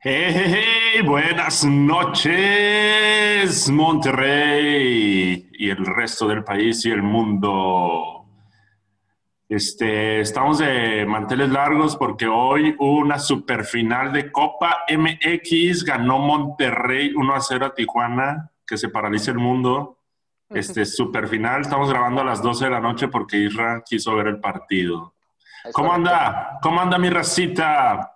Hey, buenas noches, Monterrey y el resto del país y el mundo. Este, estamos de manteles largos porque hoy hubo una superfinal de Copa MX, ganó Monterrey 1 a 0 a Tijuana, que se paraliza el mundo. Este, superfinal, estamos grabando a las 12 de la noche porque Isra quiso ver el partido. ¿Cómo anda? ¿Cómo anda mi racita?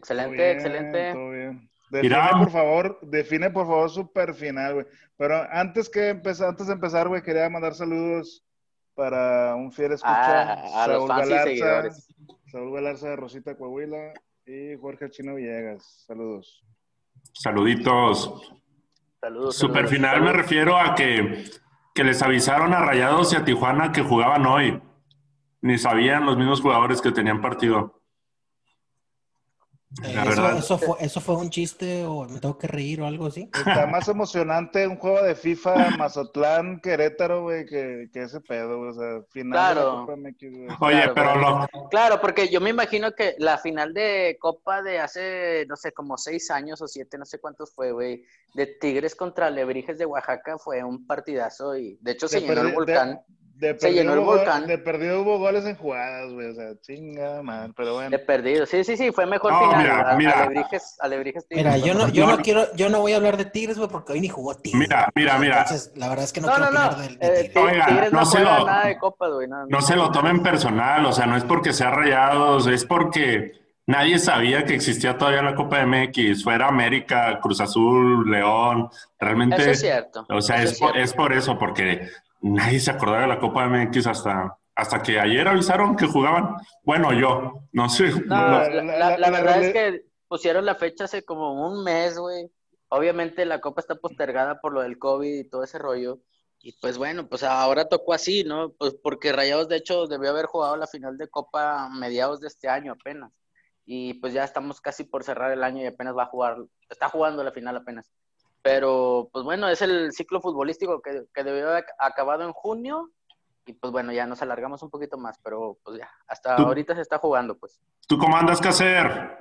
Excelente, excelente. Todo bien. Define, por favor, define, por favor, super final, güey. Pero antes, que empezar, antes de empezar, güey, quería mandar saludos para un fiel escucha. Ah, a los fans y seguidores. Saúl Galarza de Rosita Coahuila y Jorge Chino Villegas. Saludos. Saluditos. Saludos. Super saludos, final me refiero a que, que les avisaron a Rayados y a Tijuana que jugaban hoy. Ni sabían los mismos jugadores que tenían partido. Eh, eso, fue, ¿Eso fue un chiste o me tengo que reír o algo así? Está más emocionante un juego de FIFA Mazatlán Querétaro, güey, que, que ese pedo, güey. O sea, final de Claro. la Copa MX, güey. Oye, Claro, pero lo, Claro, porque yo me imagino que la final de Copa de hace, no sé, como seis años o siete, no sé cuántos fue, güey, de Tigres contra Lebrijes de Oaxaca fue un partidazo y de hecho se De llenó el volcán. De Se llenó el volcán. De perdido hubo goles en jugadas, güey. O sea, chinga, man. Pero bueno. De perdido. Sí, sí, sí, fue mejor No, final. mira, a- mira. Alebrijes, Alebrijes Tigres. Mira, yo no, yo no No. quiero, yo no voy a hablar de Tigres, güey, porque hoy ni jugó Tigres. Mira, mira, mira. Entonces, la verdad es que no, No, quiero no, no. opinar del- de, Eh, Tigres. Ti- Oiga, Tigres no, no se lo- nada de Copa, güey. No, no se lo tomen personal, o sea, no es porque sea Rayados, es porque nadie sabía que existía todavía la Copa MX. Fuera América, Cruz Azul, León. Realmente, Eso es cierto. o sea, es, por, es por eso, porque nadie se acordaba de la Copa MX hasta, hasta que ayer avisaron que jugaban. Bueno, yo, no sé. No, no- la, la- la- la- la la verdad es que pusieron la fecha hace como un mes, güey. Obviamente la copa está postergada por lo del COVID y todo ese rollo. Y pues bueno, pues ahora tocó así, ¿no? Pues porque Rayados de hecho debió haber jugado la final de copa a mediados de este año apenas. Y pues ya estamos casi por cerrar el año y apenas va a jugar, está jugando la final apenas. Pero pues bueno, es el ciclo futbolístico que, que debió haber acabado en junio. Y pues bueno, ya nos alargamos un poquito más, pero pues ya, hasta Tú- ahorita se está jugando, pues. ¿Tú cómo andas, hacer?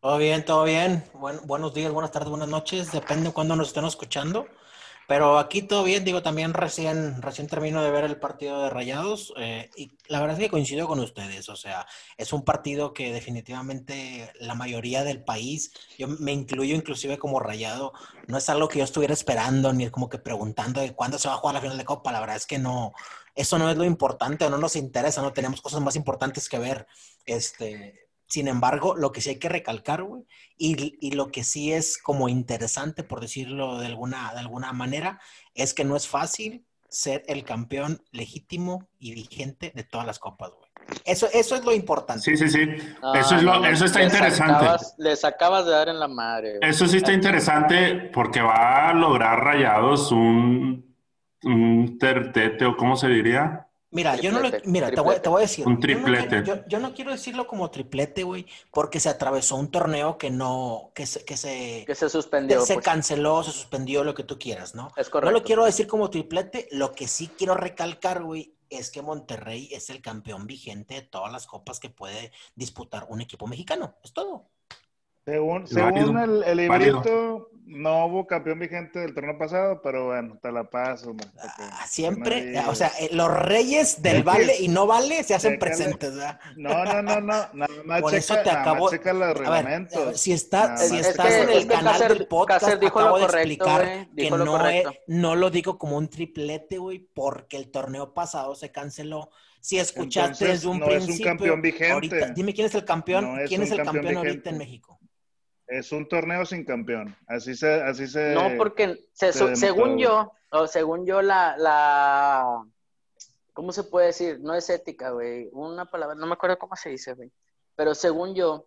Todo bien, todo bien. Buen- buenos días, buenas tardes, buenas noches. Depende de cuándo nos estén escuchando. Pero aquí todo bien, digo, también recién, recién termino de ver el partido de Rayados eh, y la verdad es que coincido con ustedes. O sea, es un partido que definitivamente la mayoría del país, yo me incluyo inclusive como Rayado, no es algo que yo estuviera esperando ni como que preguntando de cuándo se va a jugar la final de Copa. La verdad es que no, eso no es lo importante, no nos interesa, no tenemos cosas más importantes que ver. Este, sin embargo, lo que sí hay que recalcar, güey, y, y lo que sí es como interesante, por decirlo de alguna, de alguna manera, es que no es fácil ser el campeón legítimo y vigente de todas las copas, güey. Eso, eso es lo importante. Sí, sí, sí. No, eso, es lo, eso está les interesante. acabas- les acabas de dar en la madre. güey. Eso sí está interesante porque va a lograr Rayados un, un tertete, o cómo se diría. Mira, yo no Triplete, mira, te voy, te voy a decir. Un yo no quiero- triplete. Yo, yo no quiero decirlo como triplete, güey, porque se atravesó un torneo que no, que se, que se, Que se suspendió. se pues. canceló, se suspendió, lo que tú quieras, ¿no? Es No correcto. lo quiero decir como triplete, lo que sí quiero recalcar, güey, es que Monterrey es el campeón vigente de todas las copas que puede disputar un equipo mexicano. Es todo. Según, el, el librito, no hubo campeón vigente del torneo pasado, pero bueno, te la paso. man, Ah, Siempre, o sea, eh, los reyes del vale y no vale se hacen presentes, ¿verdad? No, no, no, no. Nada más Por checa, eso te acabo. checa los A ver, reglamentos. a ver, si, está, si. Es estás que- en el es canal Cácer- del podcast, dijo lo acabo de explicar que no, he- correcto. no lo digo como un triplete, güey, porque el torneo pasado se canceló. Si escuchaste Entonces, desde un no es un principio, campeón vigente. ahorita, dime quién es el campeón, No es quién es el campeón campeón ahorita en México. Es un torneo sin campeón. Así se, así se. No, porque se- se según yo, o según yo, la, la. ¿Cómo se puede decir? No es ética, güey. Una palabra, no me acuerdo cómo se dice, güey. Pero según yo,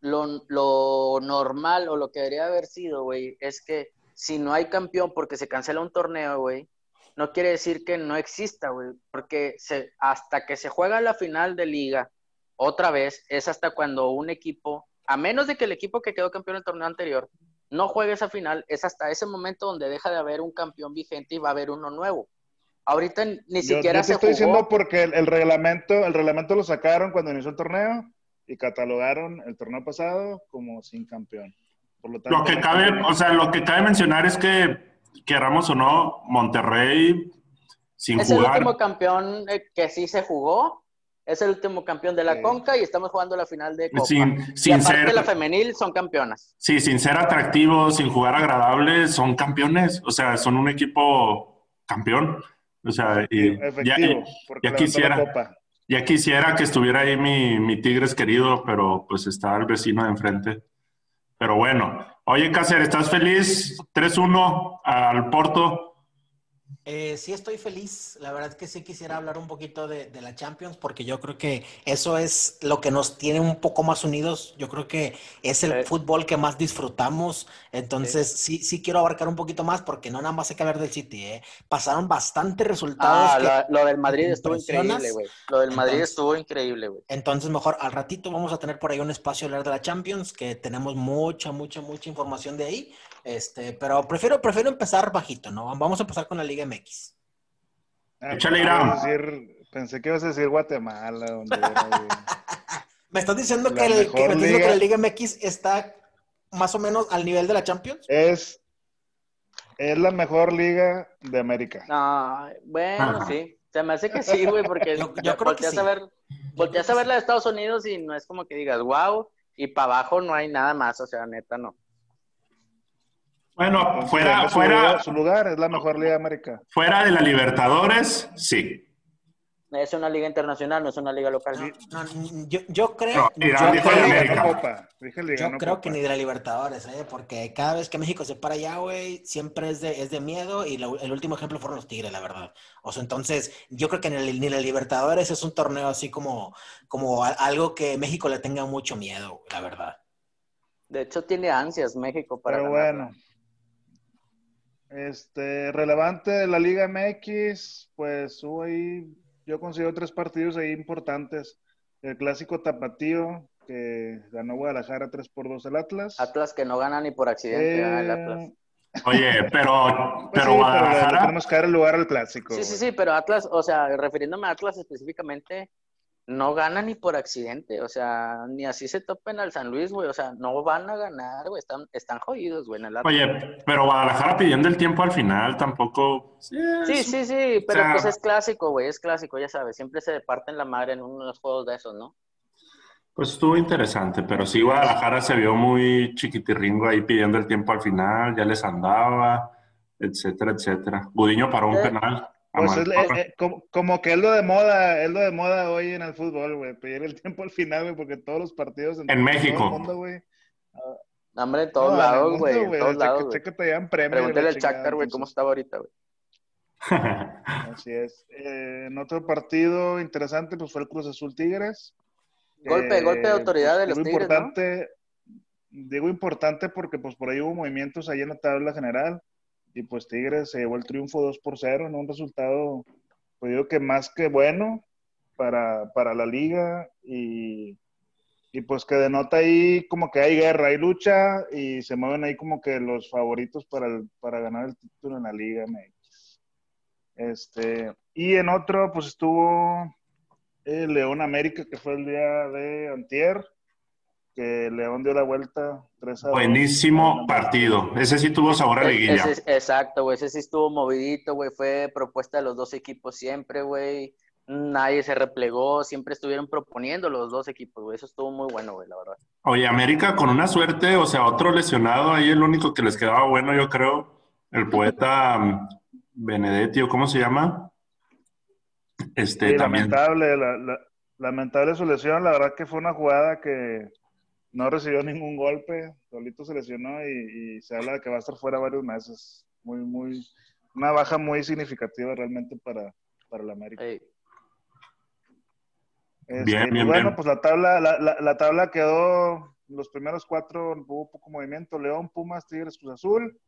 lo, lo normal o lo que debería haber sido, güey, es que si no hay campeón porque se cancela un torneo, güey, no quiere decir que no exista, güey. Porque se, hasta que se juega la final de liga, otra vez, es hasta cuando un equipo, a menos de que el equipo que quedó campeón en el torneo anterior no juegue esa final, es hasta ese momento donde deja de haber un campeón vigente y va a haber uno nuevo. Ahorita ni Yo- siquiera yo te se estoy jugó. diciendo porque el, el reglamento, el reglamento lo sacaron cuando inició el torneo y catalogaron el torneo pasado como sin campeón. Por lo, tanto, lo que cabe, o sea, lo que cabe mencionar es que, queramos o no, Monterrey sin es jugar. Es el último campeón eh, que sí se jugó. Es el último campeón de la Conca y estamos jugando la final de Copa. Sin, sin y aparte ser, la femenil son campeonas. Sí, sin ser atractivos, sin jugar agradables, son campeones. O sea, son un equipo campeón. O sea, y Efectivo, ya, ya quisiera. Ya quisiera que estuviera ahí mi, mi Tigres querido, pero pues está el vecino de enfrente. Pero bueno, oye Cáceres, ¿estás feliz? 3-1 al Porto. Eh, sí estoy feliz, la verdad es que sí quisiera hablar un poquito de, de, la Champions porque yo creo que eso es lo que nos tiene un poco más unidos, yo creo que es el sí. fútbol que más disfrutamos, entonces sí. sí. sí quiero abarcar un poquito más porque no nada más hay que hablar del City, ¿eh? pasaron bastantes resultados. Ah, lo, lo, del Madrid estuvo increíble, güey, lo del Madrid entonces, estuvo increíble, güey. Entonces mejor al ratito vamos a tener por ahí un espacio a hablar de la Champions, que tenemos mucha, mucha, mucha información de ahí, este, pero prefiero, prefiero empezar bajito, ¿no? Vamos a empezar con la Liga MX. Ah, Échale decir, Pensé que ibas a decir Guatemala. Honduras, ¿Me estás diciendo, que, el, que, me estás diciendo que la Liga MX está más o menos al nivel de la Champions? Es, es la mejor liga de América. No, bueno, sí. Se me hace que sí, güey, porque yo, yo creo volteas, que sí. a ver, volteas a ver la de Estados Unidos y no es como que digas, wow, y para abajo no hay nada más, o sea, neta, no. Bueno, fuera, su fuera. Lugar, su lugar es la mejor liga de América. Fuera de la Libertadores, sí. Es una liga internacional, no es una liga local. No, no, yo, yo, creo, no, yo, creo, América. Copa. yo creo Copa. que ni de la Libertadores, ¿eh? porque cada vez que México se para allá, güey, siempre es de, es de miedo y lo, el último ejemplo fueron los Tigres, la verdad. O sea, entonces, yo creo que ni, ni la Libertadores es un torneo así como, como algo que México le tenga mucho miedo, la verdad. De hecho, tiene ansias México para Pero ganar. bueno. Este, relevante de la Liga MX, pues hubo ahí, yo considero tres partidos ahí importantes. El clásico tapatío, que ganó Guadalajara 3 por 2 el Atlas. Atlas que no gana ni por accidente, eh... el Atlas. Oye, pero, pues pero sí, Guadalajara. Pero tenemos que dar el lugar al clásico. Sí, sí, sí, pero Atlas, o sea, refiriéndome a Atlas específicamente, no gana ni por accidente, o sea, ni así se topen al San Luis, güey, o sea, no van a ganar, güey, están, están jodidos, güey, en el. Oye, pero Guadalajara pidiendo el tiempo al final tampoco. Sí, sí, sí, sí pero o sea... pues es clásico, güey, es clásico, ya sabes, siempre se parten la madre en unos juegos de esos, ¿no? Pues estuvo interesante, pero sí Guadalajara se vio muy chiquitirringo ahí pidiendo el tiempo al final, ya les andaba, etcétera, etcétera. Budiño paró un penal. Pues es, eh, como, como, que es lo de moda, es lo de moda hoy en el fútbol, güey, pedir el tiempo al final, güey, porque todos los partidos en, en México. Todo el mundo, güey. Uh, hombre, en todos no, lados, güey, en todos lados. Cheque, te dan premio. Pregúntale al Shakhtar, güey, cómo estaba ahorita, güey. Así es. Eh, en otro partido interesante, pues fue el Cruz Azul Tigres. Golpe, eh, golpe de autoridad pues, de los Tigres, importante, ¿no? Digo importante porque pues por ahí hubo movimientos ahí en la tabla general y pues Tigres se llevó el triunfo 2 por 0 en un resultado, pues digo que más que bueno para, para la liga y, y, pues que denota ahí como que hay guerra, hay lucha y se mueven ahí como que los favoritos para, para ganar el título en la liga. Este, y en otro pues estuvo el León América que fue el día de Antier que León dio la vuelta 3 a Buenísimo 2. partido. Ese sí tuvo sabor a liguilla. Ese, exacto, güey. Ese sí estuvo movidito, güey. Fue propuesta de los dos equipos siempre, güey. Nadie se replegó. Siempre estuvieron proponiendo los dos equipos, güey. Eso estuvo muy bueno, güey, la verdad. Oye, América con una suerte, o sea, otro lesionado ahí, el único que les quedaba bueno, yo creo, el poeta um, Benedetti, ¿o cómo se llama? Este, sí, también. Lamentable, la, la, lamentable su lesión. La verdad que fue una jugada que no recibió ningún golpe, solito se lesionó y, y, se habla de que va a estar fuera varios meses. Muy, muy, una baja muy significativa realmente para, para la América. Hey. Este, bien, bien, bueno, bien. pues la tabla, la, la, la, tabla quedó, los primeros cuatro hubo poco movimiento, León, Pumas, Tigres, Cruz Azul,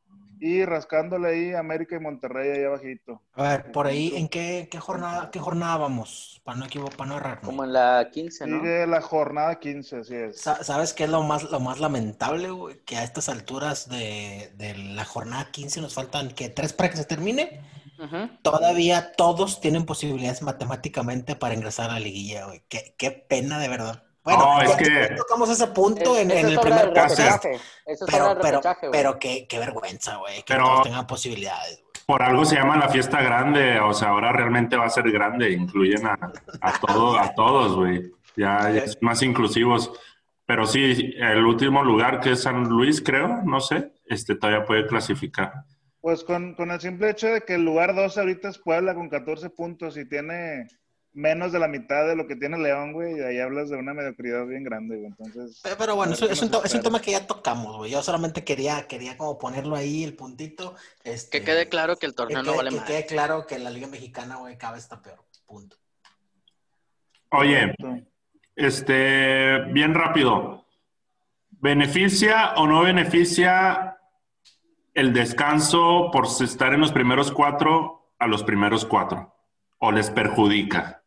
y rascándole ahí América y Monterrey ahí abajito. A ver, por ahí, ¿en qué, qué jornada, qué jornada vamos? Para no equivocar, para no errar. Como en la 15, ¿no? Sigue la jornada 15, así es. ¿Sabes qué es lo más, lo más lamentable, güey? Que a estas alturas de, de la jornada 15 nos faltan, que ¿Tres para que se termine? Uh -huh. Todavía todos tienen posibilidades matemáticamente para ingresar a la liguilla, güey. Qué, qué pena, de verdad. Bueno, No, es que- tocamos ese punto en, Eso en es el primer podcast. Eso es Pero, pero, pero qué, qué vergüenza, güey, que Pero- todos tengan posibilidades, güey. Por algo se llama la fiesta grande, o sea, ahora realmente va a ser grande, incluyen a, a, todo, a todos, güey. Ya, ya es más inclusivos. Pero sí, el último lugar que es San Luis, creo, no sé, este todavía puede clasificar. Pues con, con el simple hecho de que el lugar 2 ahorita es Puebla con 14 puntos y tiene menos de la mitad de lo que tiene León, güey, y ahí hablas de una mediocridad bien grande, güey. Entonces, Pero, pero bueno, es un, es un tema que ya tocamos, güey. Yo solamente quería, quería como ponerlo ahí, el puntito. Este, Que quede claro que el que torneo no vale que más. quede claro que la Liga Mexicana, güey, cada vez está peor. Punto. Oye, este, bien rápido. ¿Beneficia o no beneficia el descanso por estar en los primeros cuatro a los primeros cuatro? ¿O les perjudica?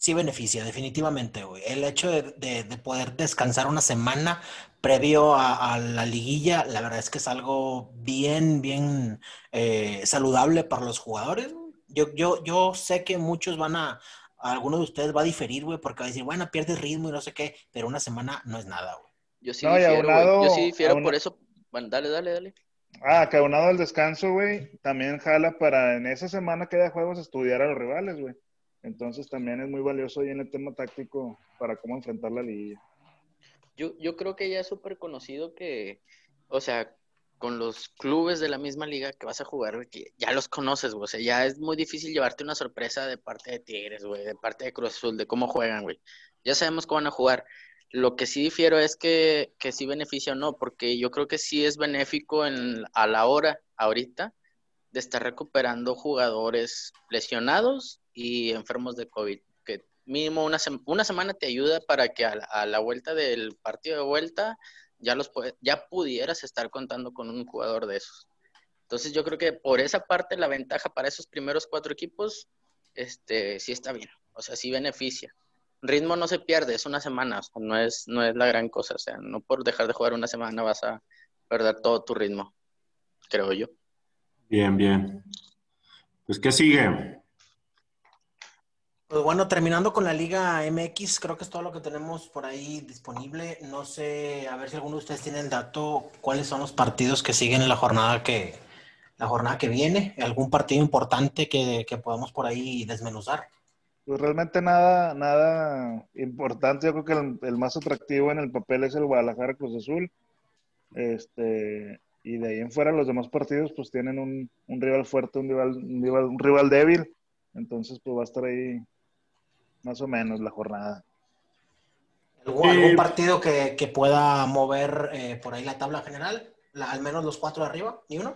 Sí beneficia, definitivamente, güey. El hecho de, de- de poder descansar una semana previo a, a la liguilla, la verdad es que es algo bien, bien eh, saludable para los jugadores. Yo, yo, yo sé que muchos van a, a alguno de ustedes va a diferir, güey, porque va a decir, bueno, pierdes ritmo y no sé qué, pero una semana no es nada, güey. Yo sí No, difiero, aunado- Yo sí difiero por eso. Bueno, dale, dale, dale. Ah, que aunado al descanso, güey, también jala para en esa semana que haya juegos estudiar a los rivales, güey. Entonces también es muy valioso ahí en el tema táctico para cómo enfrentar la liguilla. Yo, yo creo que ya es súper conocido que, o sea, con los clubes de la misma liga que vas a jugar, ya los conoces, güey. O sea, ya es muy difícil llevarte una sorpresa de parte de Tigres, güey, de parte de Cruz Azul, de cómo juegan, güey. Ya sabemos cómo van a jugar. Lo que sí difiero es que, que sí beneficia o no, porque yo creo que sí es benéfico en, a la hora, ahorita, de estar recuperando jugadores lesionados y enfermos de COVID. Que mínimo una, una semana te ayuda para que a la, vuelta del partido de vuelta ya, los ya pudieras estar contando con un jugador de esos. Entonces yo creo que por esa parte la ventaja para esos primeros cuatro equipos este, sí está bien, o sea, sí beneficia. Ritmo no se pierde, es una semana, no es, no es la gran cosa, o sea, no por dejar de jugar una semana vas a perder todo tu ritmo, creo yo. Bien, bien. Pues, ¿qué sigue? Pues bueno, terminando con la Liga MX, creo que es todo lo que tenemos por ahí disponible. No sé, a ver si alguno de ustedes tiene el dato, cuáles son los partidos que siguen en la jornada que, la jornada que viene, algún partido importante que, que podamos por ahí desmenuzar. Pues realmente nada, nada importante. Yo creo que el, más atractivo en el papel es el Guadalajara Cruz Azul. Este, y de ahí en fuera los demás partidos pues tienen un, un rival fuerte, un rival, un rival, un rival débil. Entonces pues va a estar ahí más o menos la jornada. ¿Algún, Sí. algún partido que, que pueda mover eh, por ahí la tabla general? La- al menos los cuatro de arriba, ¿ni uno?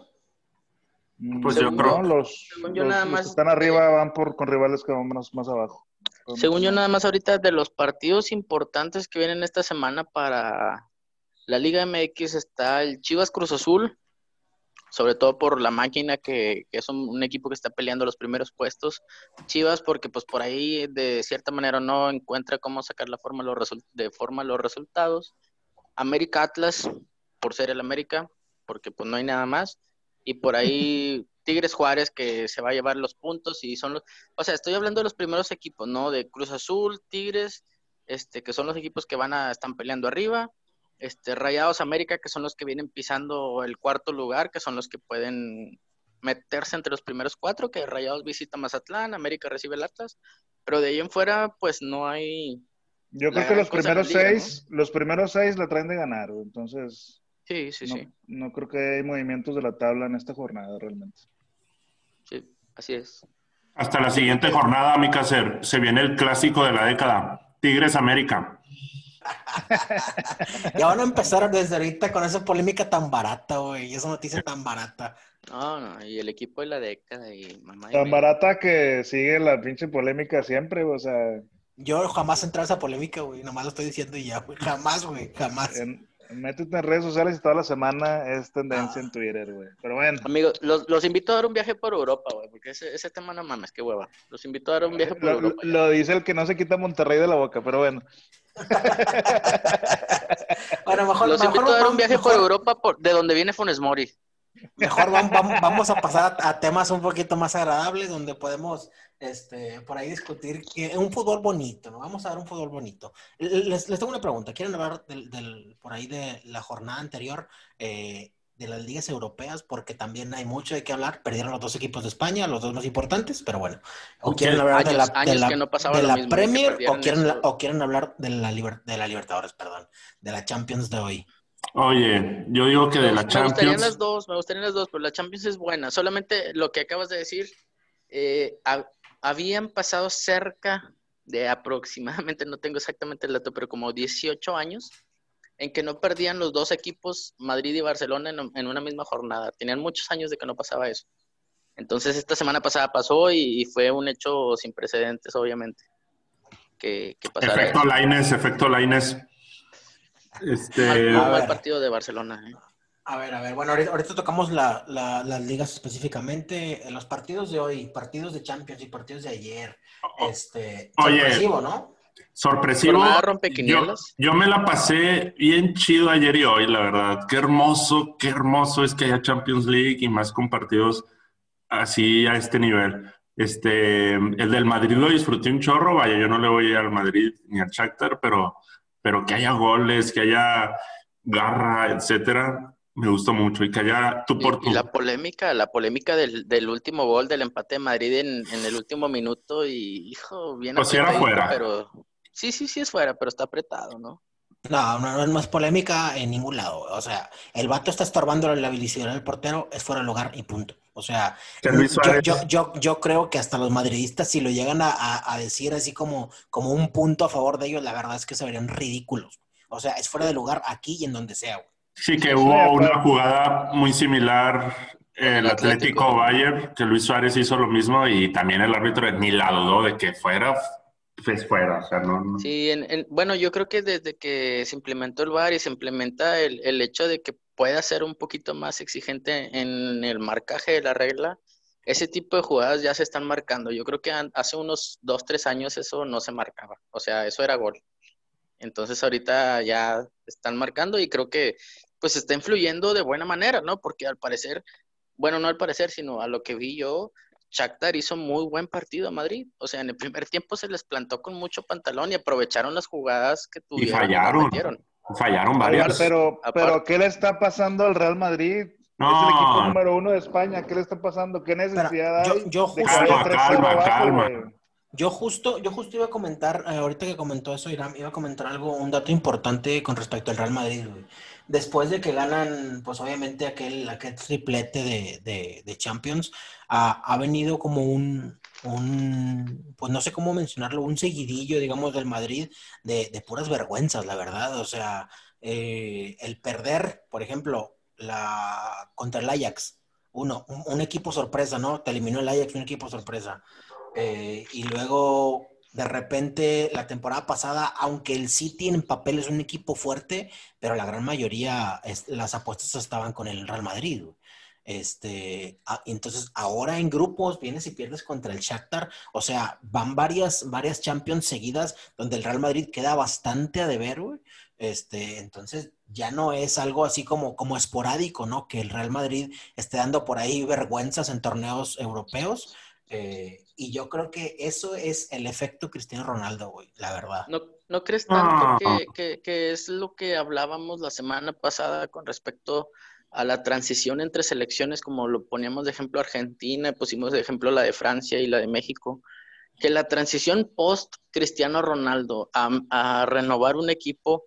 Pues Mm, yo no, creo- los, Según yo los- nada los más- que están arriba van por con rivales que van más, más abajo. Según yo, nada más ahorita de los partidos importantes que vienen esta semana para la Liga MX está el Chivas Cruz Azul, sobre todo por la máquina que, que es un, un equipo que está peleando los primeros puestos. Chivas porque pues por ahí de cierta manera no encuentra cómo sacar la forma los de forma los resultados. América Atlas por ser el América, porque pues no hay nada más. Y por ahí Tigres Juárez que se va a llevar los puntos y son los o sea, estoy hablando de los primeros equipos, ¿no? De Cruz Azul, Tigres, este, que son los equipos que van a, están peleando arriba, este, Rayados América, que son los que vienen pisando el cuarto lugar, que son los que pueden meterse entre los primeros cuatro, que Rayados visita Mazatlán, América recibe el Atlas, pero de ahí en fuera, pues no hay, Yo creo que los primeros liga, seis, los primeros seis la traen de ganar, entonces sí, sí, no, sí, no creo que hay movimientos de la tabla en esta jornada realmente. sí, así es. Hasta la siguiente jornada, mi caser, se viene el clásico de la década. Tigres América. Ya van a empezar desde ahorita con esa polémica tan barata, güey, esa noticia tan barata. No, no, y el equipo de la década y mamá. Tan barata que sigue la pinche polémica siempre, güey, o sea, Yo jamás entré a esa polémica, güey, nomás lo estoy diciendo y ya, güey, jamás, güey, jamás. en, métete en redes sociales y toda la semana es tendencia en Twitter, güey. Pero bueno, Amigos, los, los invito a dar un viaje por Europa, güey, porque ese, ese tema no mames, qué hueva. Los invito a dar un viaje por lo, Europa. lo dice el que no se quita Monterrey de la boca, pero bueno. Bueno, mejor, Los mejor invito a dar un viaje por Europa por, de donde viene Funes Mori. mejor vamos, vamos a pasar a, temas un poquito más agradables donde podemos este, por ahí discutir que un fútbol bonito, ¿no? Vamos a ver un fútbol bonito. Les, les tengo una pregunta. ¿Quieren hablar del, por ahí de la jornada anterior? Eh, de las ligas europeas, porque también hay mucho de qué hablar. Perdieron los dos equipos de España, los dos más importantes, pero bueno. O quieren hablar de la, Premier o quieren, o quieren hablar de la, de la Libertadores, perdón, de la Champions de hoy. Oye, yo digo que de la Champions. Me gustarían las dos, me gustarían las dos, pero la Champions es buena. Solamente lo que acabas de decir, eh, habían pasado cerca de aproximadamente, no tengo exactamente el dato, pero como 18 años en que no perdían los dos equipos, Madrid y Barcelona, en, una misma jornada. Tenían muchos años de que no pasaba eso. Entonces, esta semana pasada pasó y, fue un hecho sin precedentes, obviamente. Que, que efecto Laines, efecto Laines. Este... Partido de Barcelona. ¿eh? A ver, a ver, bueno, ahorita, tocamos las ligas específicamente, los partidos de hoy, partidos de Champions y partidos de ayer, este, Oye, ¿no? Sorpresivo. Yo, yo, me la pasé bien chido ayer y hoy, la verdad. Qué hermoso, qué hermoso es que haya Champions League y más con partidos así a este nivel. Este, el del Madrid lo disfruté un chorro, vaya, yo no le voy al Madrid ni al Shakhtar, pero, pero que haya goles, que haya garra, etcétera, me gustó mucho y que haya tu por Y, la polémica, la polémica del, del, último gol del empate de Madrid en, en el último minuto y, hijo, bien pues era fuera. Pero sí, sí, sí es fuera, pero está apretado, ¿no? No, no, es más polémica en ningún lado. O sea, el vato está estorbando la habilidad del portero, es fuera de lugar y punto. O sea, yo, yo, yo, yo, creo que hasta los madridistas, si lo llegan a, a, decir así como, como un punto a favor de ellos, la verdad es que se verían ridículos. O sea, es fuera de lugar aquí y en donde sea, güey. Sí, que hubo una jugada muy similar el Atlético Bayern, que Luis Suárez hizo lo mismo y también el árbitro ni la dudó de que fuera, pues fuera. O sea, no, Sí, bueno, yo creo que desde que se implementó el VAR y se implementa el, el hecho de que pueda ser un poquito más exigente en el marcaje de la regla, ese tipo de jugadas ya se están marcando. Yo creo que hace unos dos, tres años eso no se marcaba. O sea, eso era gol. Entonces ahorita ya están marcando y creo que pues está influyendo de buena manera, ¿no? Porque al parecer, bueno, no al parecer, sino a lo que vi yo, Shakhtar hizo muy buen partido a Madrid. O sea, en el primer tiempo se les plantó con mucho pantalón y aprovecharon las jugadas que tuvieron. Y fallaron. Fallaron varias. Pero, pero, ¿qué le está pasando al Real Madrid? No. Es el equipo número uno de España. ¿Qué le está pasando? ¿Qué necesidad hay? Yo, de calma, calma, calma. Yo justo, yo justo iba a comentar, eh, ahorita que comentó eso, Irán, iba a comentar algo, un dato importante con respecto al Real Madrid, Después de que ganan, pues obviamente aquel, aquel triplete de, de, Champions, ha, venido como un, un, pues no sé cómo mencionarlo, un seguidillo, digamos, del Madrid de, de puras vergüenzas, la verdad. O sea, eh, el perder, por ejemplo, la, contra el Ajax, uno, un, un, equipo sorpresa, ¿no? Te eliminó el Ajax, un equipo sorpresa. Eh, y luego, de repente, la temporada pasada, aunque el City en papel es un equipo fuerte, pero la gran mayoría, las apuestas estaban con el Real Madrid. Este, entonces, ahora en grupos vienes y pierdes contra el Shakhtar. O sea, van varias, varias Champions seguidas donde el Real Madrid queda bastante a deber, Este, entonces, ya no es algo así como, como esporádico, ¿no? Que el Real Madrid esté dando por ahí vergüenzas en torneos europeos. Eh, y yo creo que eso es el efecto Cristiano Ronaldo, güey, la verdad. ¿No, no crees tanto que, que, es lo que hablábamos la semana pasada con respecto a la transición entre selecciones, como lo poníamos de ejemplo Argentina, pusimos de ejemplo la de Francia y la de México? Que la transición post Cristiano Ronaldo a, a renovar un equipo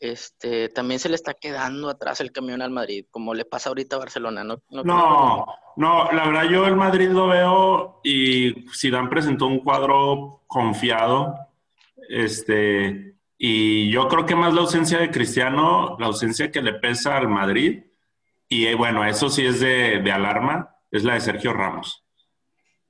este, también se le está quedando atrás el camión al Madrid, como le pasa ahorita a Barcelona, ¿no? No, no, la verdad yo el Madrid lo veo y Zidane presentó un cuadro confiado, este, y yo creo que más la ausencia de Cristiano, la ausencia que le pesa al Madrid, y eh, bueno, eso sí es de, de alarma, es la de Sergio Ramos.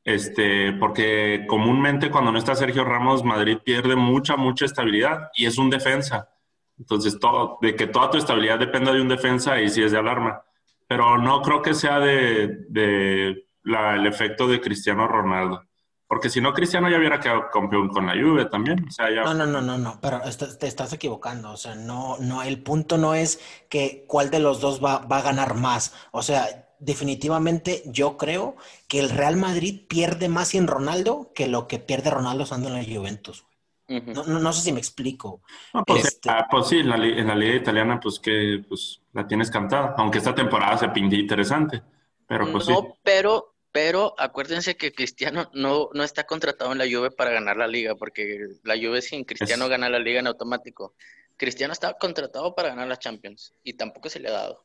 Este, porque comúnmente cuando no está Sergio Ramos, Madrid pierde mucha, mucha estabilidad y es un defensa. Entonces, todo, de que toda tu estabilidad dependa de un defensa y si es de alarma. Pero no creo que sea de, el efecto de Cristiano Ronaldo. Porque si no, Cristiano ya hubiera quedado campeón con la Juve también. No, no, no, no, no, pero te estás equivocando. O sea, no, no, el punto no es que cuál de los dos va, va a ganar más. O sea, definitivamente yo creo que el Real Madrid pierde más sin Ronaldo que lo que pierde Ronaldo estando en la Juventus. No, sé si me explico. pues, este ah, pues, sí, en la, liga italiana, pues que pues, la tienes cantada, aunque esta temporada se pinta interesante. Pero pues no, pero, pero acuérdense que Cristiano no, no está contratado en la Juve para ganar la liga, porque la Juve sin Cristiano gana la liga en automático. Cristiano está contratado para ganar la Champions y tampoco se le ha dado.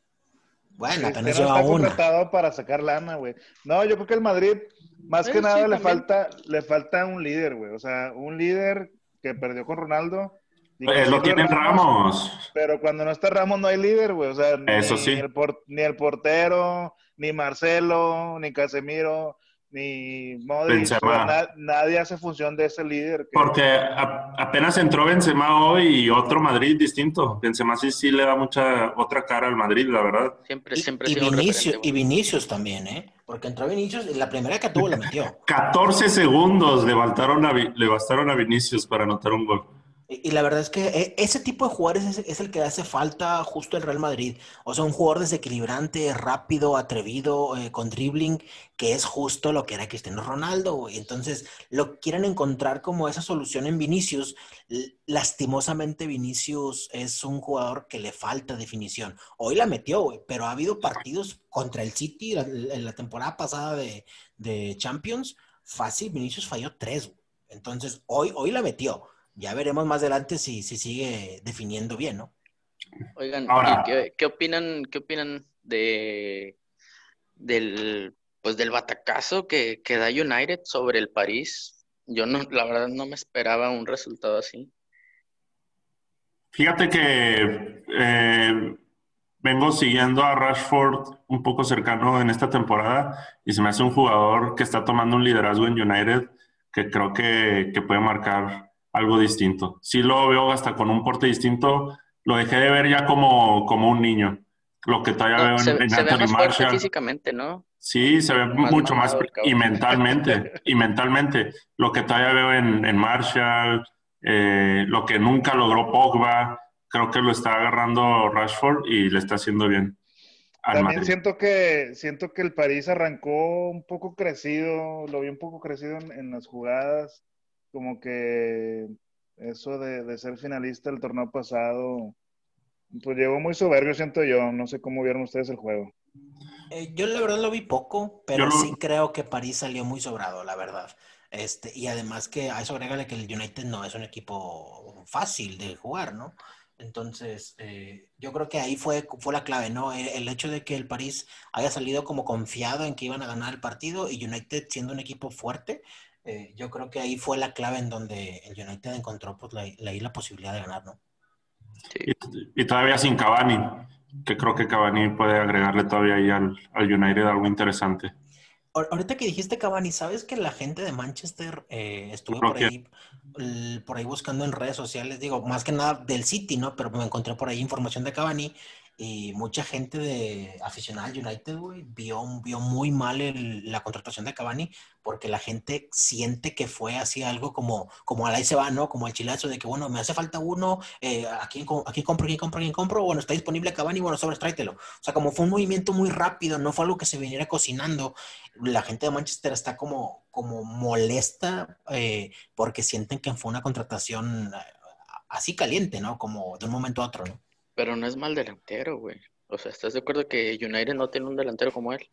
Bueno, apenas lleva está contratado para sacar lana, güey. No, yo creo que el Madrid, más que nada, le falta, le falta un líder, güey. O sea, un líder que perdió con Ronaldo. Pues lo tienen Ramos, Pero cuando no está Ramos no hay líder, güey. O sea, Eso sí. el ni el portero, ni Marcelo, ni Casemiro, ni Modric, nadie hace función de ese líder. Porque apenas entró Benzema hoy y otro Madrid distinto. Benzema sí, sí le da mucha otra cara al Madrid, la verdad. Siempre, siempre. Y, Vinicius, y Vinicius también, ¿eh? Porque entró Vinicius y la primera que tuvo la metió. 14 segundos le bastaron, a, le bastaron a Vinicius para anotar un gol. Y, la verdad es que eh, ese tipo de jugadores es, el que hace falta justo el Real Madrid. O sea, un jugador desequilibrante, rápido, atrevido, eh, con dribbling, que es justo lo que era Cristiano Ronaldo. Y entonces lo quieren encontrar como esa solución en Vinicius. Lastimosamente, Vinicius es un jugador que le falta definición. Hoy la metió, pero ha habido partidos contra el City en la temporada pasada de, Champions. Fácil, Vinicius falló tres. Entonces, hoy, hoy la metió ya veremos más adelante si, si sigue definiendo bien, ¿no? Oigan, ¿qué, opinan, qué opinan de del pues del batacazo que, que, da United sobre el París? Yo no, la verdad no me esperaba un resultado así. Fíjate que eh, vengo siguiendo a Rashford un poco cercano en esta temporada y se me hace un jugador que está tomando un liderazgo en United que creo que, que puede marcar algo distinto. Sí lo veo hasta con un porte distinto. Lo dejé de ver ya como, como un niño. Lo que todavía veo en, se ve más Marshall. físicamente, ¿no? Sí, se ve mucho más, y mentalmente, y mentalmente. Lo que todavía veo en, en Marshall, eh, lo que nunca logró Pogba, creo que lo está agarrando Rashford y le está haciendo bien. También siento que siento que el París arrancó un poco crecido, lo vi un poco crecido en, en las jugadas como que eso de, ser finalista el torneo pasado, pues llegó muy soberbio, siento yo. No sé cómo vieron ustedes el juego. Eh, yo la verdad lo vi poco, pero sí creo que París salió muy sobrado, la verdad. Este, y además que a eso agrégale que el United no es un equipo fácil de jugar, ¿no? Entonces, eh, yo creo que ahí fue, fue la clave, ¿no? El, el, hecho de que el París haya salido como confiado en que iban a ganar el partido y United siendo un equipo fuerte, eh, yo creo que ahí fue la clave en donde el United encontró pues, la, la, posibilidad de ganar, ¿no? Y, todavía sin Cavani, que creo que Cavani puede agregarle todavía ahí al, al United algo interesante. Ahorita que dijiste Cavani, ¿sabes que la gente de Manchester eh, estuvo por ahí, por ahí buscando en redes sociales? Digo, más que nada del City, ¿no? Pero me encontré por ahí información de Cavani y mucha gente de aficionada al United, güey, vio, vio muy mal la contratación de Cavani porque la gente siente que fue así algo como, como al ahí se va, ¿no? Como el chilazo de que, bueno, me hace falta uno, eh, aquí, aquí compro, aquí compro, aquí compro, bueno, está disponible Cavani, bueno, sobres, tráetelo. O sea, como fue un movimiento muy rápido, no fue algo que se viniera cocinando. La gente de Manchester está como, como molesta eh, porque sienten que fue una contratación eh, así caliente, ¿no? Como de un momento a otro, ¿no? Pero no es mal delantero, güey. O sea, ¿estás de acuerdo que United no tiene un delantero como él?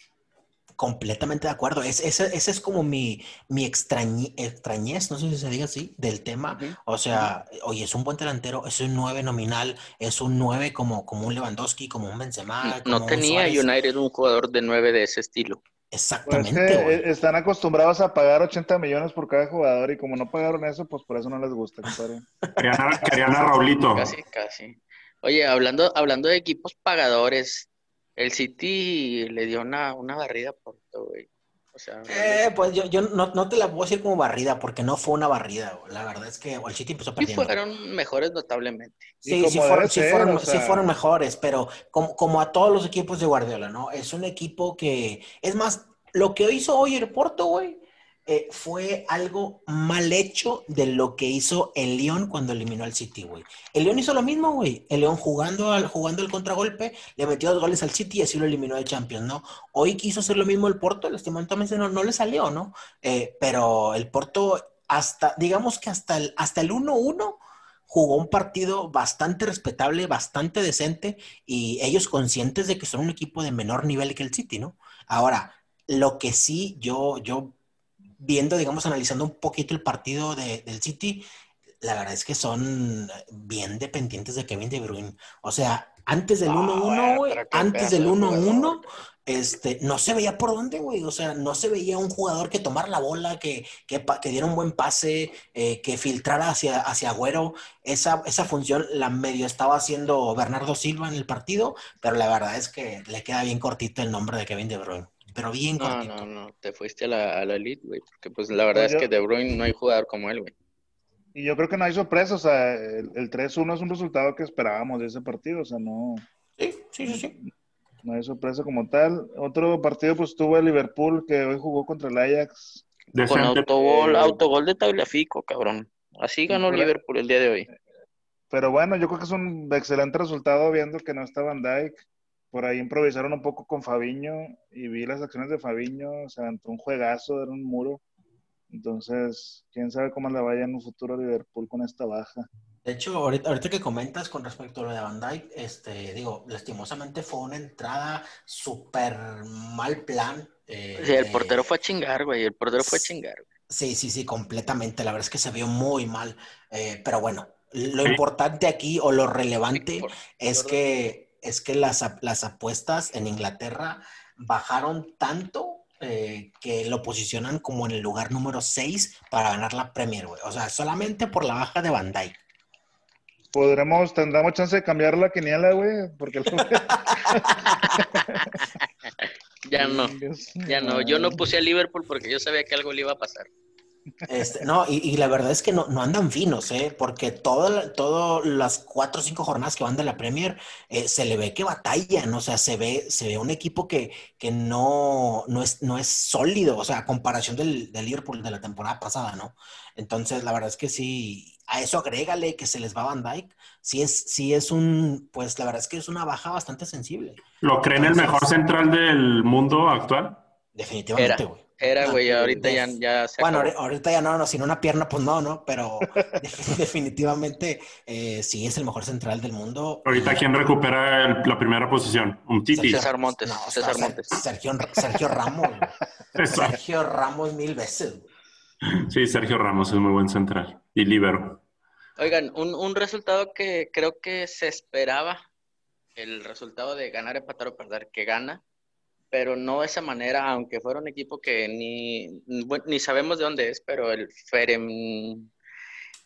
Completamente de acuerdo. Ese es, es como mi, mi extrañez, no sé si se diga así, del tema. O sea, oye, es un buen delantero, es un 9 nominal, es un 9 como, como un Lewandowski, como un Benzema. no tenía United un jugador de 9 de ese estilo. Exactamente. Pues están acostumbrados a pagar 80 millones por cada jugador y como no pagaron eso, pues por eso no les gusta, Querían a Raulito. Casi, casi. Oye, hablando, hablando de equipos pagadores, el City le dio una, una barrida por todo, güey. O sea, eh, pues yo, yo no, no, te la puedo decir como barrida, porque no fue una barrida. La verdad es que el City empezó perdiendo. Sí fueron mejores notablemente. Sí, sí fueron, sí, fueron, sí fueron, mejores, pero como, como a todos los equipos de Guardiola, ¿no? Es un equipo que, es más, lo que hizo hoy el Porto, güey, eh, fue algo mal hecho de lo que hizo el León cuando eliminó al City, güey. El León hizo lo mismo, güey. El León jugando, al, jugando el contragolpe, le metió dos goles al City y así lo eliminó de Champions, ¿no? Hoy quiso hacer lo mismo el Porto, lastimosamente no, no le salió, ¿no? Eh, pero el Porto, hasta, digamos que hasta el, hasta el 1-1 jugó un partido bastante respetable, bastante decente y ellos conscientes de que son un equipo de menor nivel que el City, ¿no? Ahora, lo que sí yo, yo viendo, digamos, analizando un poquito el partido de, del City, la verdad es que son bien dependientes de Kevin De Bruyne. O sea, antes del 1-1, güey, antes del 1-1, este, no se veía por dónde, güey. O sea, no se veía un jugador que tomara la bola, que, que, que diera un buen pase, eh, que filtrara hacia, hacia Agüero. Esa, esa función la medio estaba haciendo Bernardo Silva en el partido, pero la verdad es que le queda bien cortito el nombre de Kevin De Bruyne pero bien no, No, no, te fuiste a la, a la elite, güey, porque pues la verdad pues es que De Bruyne no hay jugador como él, güey. Y yo creo que no hay sorpresa, o sea, el, el 3-1 es un resultado que esperábamos de ese partido, o sea, no... Sí, sí, sí, sí. No hay sorpresa como tal. Otro partido pues tuvo el Liverpool, que hoy jugó contra el Ajax. Con autogol, autogol de Tagliafico, cabrón. Así ganó Liverpool el día de hoy. Pero bueno, yo creo que es un excelente resultado viendo que no está Van Dijk por ahí improvisaron un poco con Fabiño y vi las acciones de Fabiño, se aventó un juegazo, era un muro. Entonces, quién sabe cómo le vaya en un futuro a Liverpool con esta baja. De hecho, ahorita, que comentas con respecto a lo de Van Dijk, este, digo, lastimosamente fue una entrada súper mal plan. Eh, sí, el portero fue a chingar, güey, el portero fue a chingar. Sí, sí, sí, completamente. La verdad es que se vio muy mal. Eh, pero bueno, lo importante aquí o lo relevante es que es que las, las apuestas en Inglaterra bajaron tanto eh, que lo posicionan como en el lugar número 6 para ganar la Premier, güey. O sea, solamente por la baja de Bandai. Podremos, tendremos chance de cambiar la quiniela, güey, porque ya no, ya no. Yo no puse a Liverpool porque yo sabía que algo le iba a pasar. Este, no, y, la verdad es que no, andan finos, ¿eh? porque todas las cuatro o cinco jornadas que van de la Premier eh, se le ve que batallan, o sea, se ve, se ve un equipo que, que no, no, es, no es sólido, o sea, a comparación del, del, Liverpool de la temporada pasada, ¿no? Entonces, la verdad es que sí, a eso agrégale que se les va Van Dyke, sí es, sí es un, pues la verdad es que es una baja bastante sensible. ¿Lo creen el mejor central del mundo actual? Definitivamente, güey. Era, güey, ahorita ya, ya se Bueno, ahorita ya no, no, sin una pierna, pues no, ¿no? Pero definitivamente eh, sí es el mejor central del mundo. Ahorita, ¿quién recupera la primera posición? Un Titi. César Montes. César Montes. Sergio, Sergio Ramos. Sergio Ramos mil veces. Sí, Sergio Ramos es muy buen central. Y libero. Oigan, un, un resultado que creo que se esperaba, el resultado de ganar, empatar o perder, que gana, pero no de esa manera, aunque fuera un equipo que ni, ni sabemos de dónde es, pero el Ferem...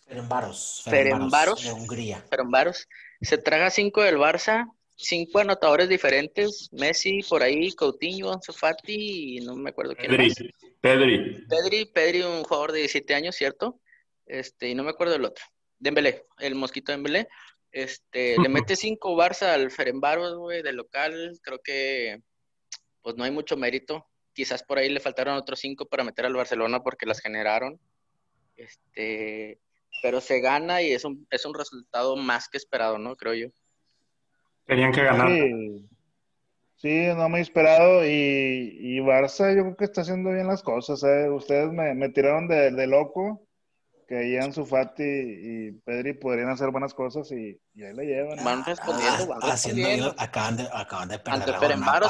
Ferenbaros. Ferenbaros. De Hungría. Ferenbaros. Se traga cinco del Barça, cinco anotadores diferentes, Messi por ahí, Coutinho, Ansu Fati y no me acuerdo quién Pedri, Pedri. Pedri, Pedri, un jugador de 17 años, ¿cierto? Este, y no me acuerdo del otro. Dembélé, el mosquito Dembélé. Este, le mete cinco Barça al Ferenbaros, güey, de local, creo que pues no hay mucho mérito. Quizás por ahí le faltaron otros cinco para meter al Barcelona porque las generaron. Este, pero se gana y es un, es un resultado más que esperado, ¿no? Creo yo. Tenían que ganar. Sí, no me he esperado y, y, Barça yo creo que está haciendo bien las cosas. ¿eh? Ustedes me, me tiraron de, de, loco que ahí Ansu Fati y Pedri podrían hacer buenas cosas y, ahí la llevan. Van respondiendo, van respondiendo. acaban, de, acaban de perder Ante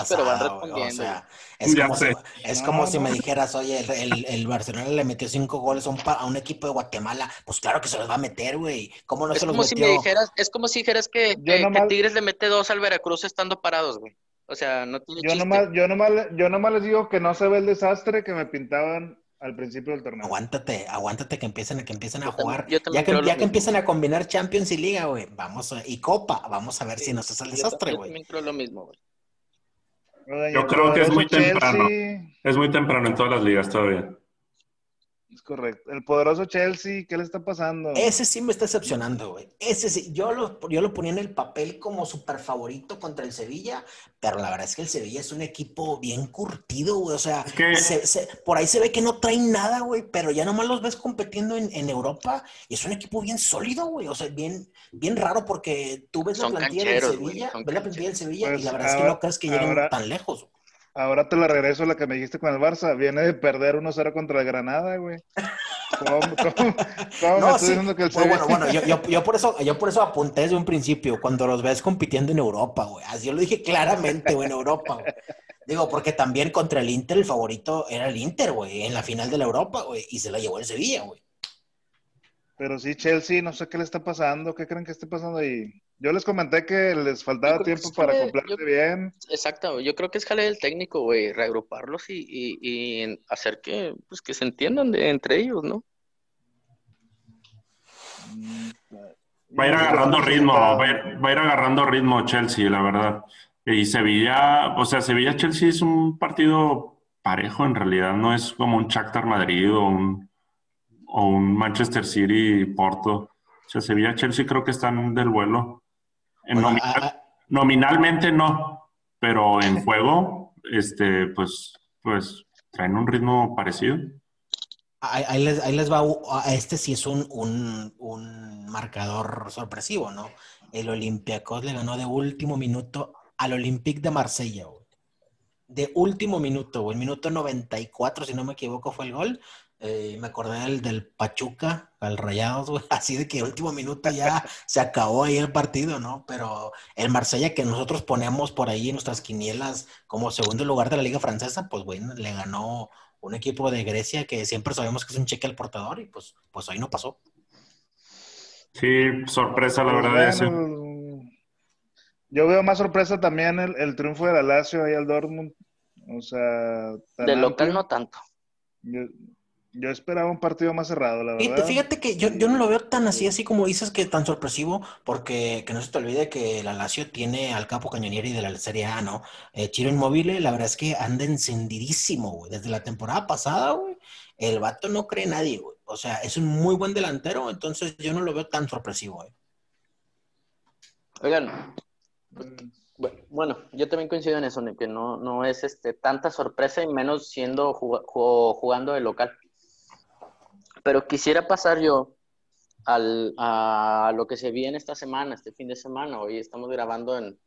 pero van respondiendo. O sea, es como, si, es como si me dijeras, oye, el, el, Barcelona le metió cinco goles a un, a un, equipo de Guatemala. Pues claro que se los va a meter, güey. ¿Cómo no es se los como metió? Si me dijeras, es como si dijeras que, que, que, Tigres le mete dos al Veracruz estando parados, güey. O sea, no tiene yo chiste. Nomás, yo, nomás, yo nomás les digo que no se ve el desastre que me pintaban al principio del torneo. Aguántate, aguántate que empiecen, que empiecen a jugar. ya que, ya que empiezan a combinar Champions y Liga, güey. Vamos a, y Copa, vamos a ver si nos hace el desastre, güey. Yo creo lo mismo, güey. Yo creo que es muy temprano. Es muy temprano en todas las ligas todavía. Es correcto. El poderoso Chelsea, ¿qué le está pasando? Ese sí me está decepcionando, güey. Ese sí. Yo lo, yo lo ponía en el papel como super favorito contra el Sevilla, pero la verdad es que el Sevilla es un equipo bien curtido, güey. O sea, por ahí se ve que no traen nada, güey, pero ya nomás los ves compitiendo en, Europa y es un equipo bien sólido, güey. O sea, bien, bien raro porque tú ves la plantilla del Sevilla, ves la plantilla del Sevilla y Pues la verdad es que no crees que lleguen ahora- tan lejos. güey. Ahora te la regreso a la que me dijiste con el Barça. Viene de perder 1-0 contra el Granada, güey. ¿Cómo, cómo, cómo me No, sí. diciendo que el Bueno, Sevilla- bueno, bueno, yo, yo, yo por eso, yo por eso apunté desde un principio, cuando los ves compitiendo en Europa, güey. Así yo lo dije claramente, güey, en Europa, güey. Digo, porque también contra el Inter el favorito era el Inter, güey, en la final de la Europa, güey, y se la llevó el Sevilla, güey. Pero sí, Chelsea, no sé qué le está pasando. ¿Qué creen que esté pasando ahí? Yo les comenté que les faltaba tiempo para acoplarse yo- bien. Exacto, yo creo que es jale del técnico, güey, reagruparlos y, y, y hacer que, pues, que se entiendan de, entre ellos, ¿no? Va a ir agarrando ritmo, va a ir, va a ir agarrando ritmo Chelsea, la verdad. Y Sevilla, o sea, Sevilla-Chelsea es un partido parejo en realidad, no es como un Shakhtar Madrid o un, o un Manchester City-Porto. O sea, Sevilla-Chelsea creo que están del vuelo. En Bueno, nominal- a- a- nominalmente no, pero en juego, este, pues, pues traen un ritmo parecido. Ahí, ahí les, ahí les va, a este sí es un, un, un marcador sorpresivo, ¿no? El Olympiacos le ganó de último minuto al Olympique de Marsella, güey. De último minuto, güey. El minuto 94, si no me equivoco, fue el gol. Eh, me acordé del, del Pachuca al Rayados, güey. Así de que último minuto ya se acabó ahí el partido, ¿no? Pero el Marsella que nosotros ponemos por ahí en nuestras quinielas como segundo lugar de la Liga Francesa, pues, güey, le ganó un equipo de Grecia que siempre sabemos que es un cheque al portador y pues, pues ahí no pasó. Sí, sorpresa la Pues verdad bueno, yo veo más sorpresa también el, el triunfo de la Lazio ahí al Dortmund. O sea, De local no tanto. Yo, yo esperaba un partido más cerrado, la Fíjate, verdad. fíjate que yo, yo no lo veo tan así, así como dices que tan sorpresivo, porque que no se te olvide que la Lazio tiene al capo cañonieri de la Serie A, ¿no? Eh, Chiro Inmóvil, la verdad es que anda encendidísimo, güey. Desde la temporada pasada, güey, el vato no cree nadie, güey. O sea, es un muy buen delantero, entonces yo no lo veo tan sorpresivo, güey. Oigan, bu- bueno, yo también coincido en eso, que no, no es este, tanta sorpresa y menos siendo jug- ju- jugando de local. Pero quisiera pasar yo al, a lo que se viene esta semana, este fin de semana. Hoy estamos grabando en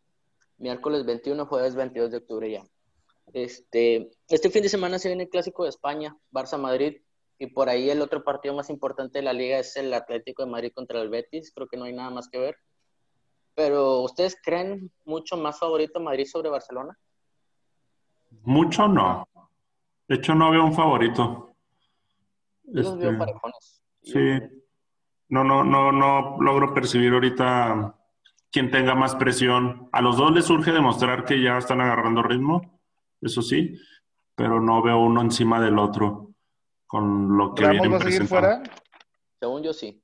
miércoles 21, jueves 22 de octubre ya. Este, este fin de semana se viene el clásico de España, Barça-Madrid, y por ahí el otro partido más importante de la liga es el Atlético de Madrid contra el Betis. Creo que no hay nada más que ver. Pero, ¿ustedes creen mucho más favorito Madrid sobre Barcelona? Mucho no. De hecho, no veo un favorito. Yo los veo Este, parejones. sí. No, no, no, no logro percibir ahorita quién tenga más presión. A los dos les surge demostrar que ya están agarrando ritmo, eso sí, pero no veo uno encima del otro con lo que ¿Ramos vienen va a seguir fuera? Según yo, sí.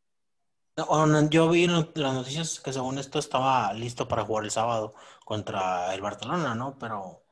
No, o no, yo vi en las noticias que según esto estaba listo para jugar el sábado contra el Barcelona, ¿no? Pero,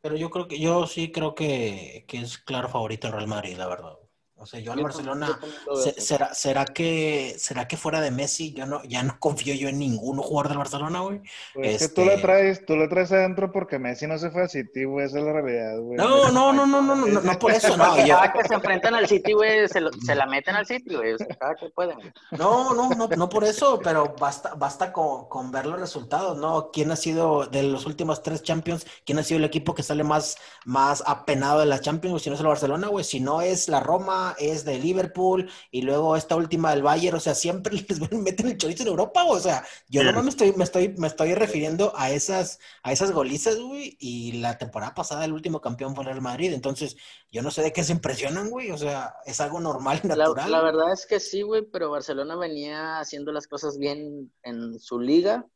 pero yo creo que, yo sí creo que, que es claro favorito el Real Madrid, la verdad. O sea, yo al Barcelona, lo se-. ¿será, será que, será que fuera de Messi, yo no, ya no confío yo en ningún jugador del Barcelona, güey? Pues es que tú Este- traes, tú le traes adentro porque Messi no se fue a City, güey, esa es la realidad, güey. No, no, no, no, no, no, no, no por eso, no. Porque yo- cada que se enfrentan al City, güey, se, lo- se la meten al City, güey. O sea, cada que pueden. No, no, no, no por eso, pero basta, basta con, con ver los resultados, ¿no? ¿Quién ha sido de los últimos tres Champions? ¿Quién ha sido el equipo que sale más, más apenado de la Champions? Si no es el Barcelona, güey, si no es la Roma, es de Liverpool y luego esta última del Bayern, o sea, siempre les meten el chorizo en Europa, o sea, yo Sí. nomás me estoy, me estoy, me estoy refiriendo a esas, a esas golizas, güey, y la temporada pasada el último campeón fue el Madrid, entonces yo no sé de qué se impresionan, güey, o sea, es algo normal y La, natural. la verdad es que sí, güey, pero Barcelona venía haciendo las cosas bien en su liga,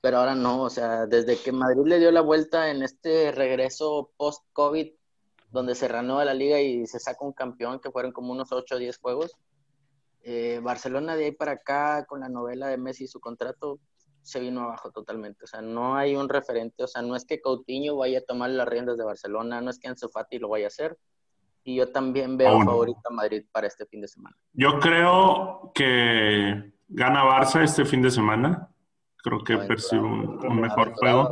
pero ahora no. O sea, desde que Madrid le dio la vuelta en este regreso post-COVID, donde se reanuda la liga y se saca un campeón, que fueron como unos 8 o 10 juegos, eh, Barcelona de ahí para acá, con la novela de Messi y su contrato, se vino abajo totalmente. O sea, no hay un referente. O sea, no es que Coutinho vaya a tomar las riendas de Barcelona, no es que Ansu Fati lo vaya a hacer. Y yo también veo Aún. favorito a Madrid para este fin de semana. Yo creo que gana Barça este fin de semana. Creo que percibe un, un mejor juego.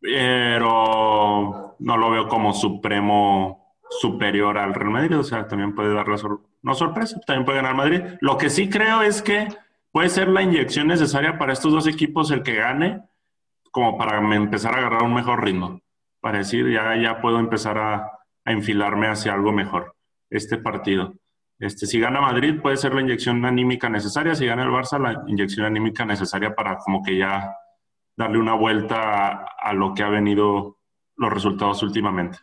Pero no lo veo como supremo superior al Real Madrid, o sea, también puede dar la sor- no sorpresa, también puede ganar Madrid. Lo que sí creo es que puede ser la inyección necesaria para estos dos equipos el que gane, como para empezar a agarrar un mejor ritmo, para decir, ya, ya puedo empezar a, a enfilarme hacia algo mejor este partido. Este, si gana Madrid, puede ser la inyección anímica necesaria, si gana el Barça, la inyección anímica necesaria para como que ya darle una vuelta a, a lo que ha venido los resultados últimamente.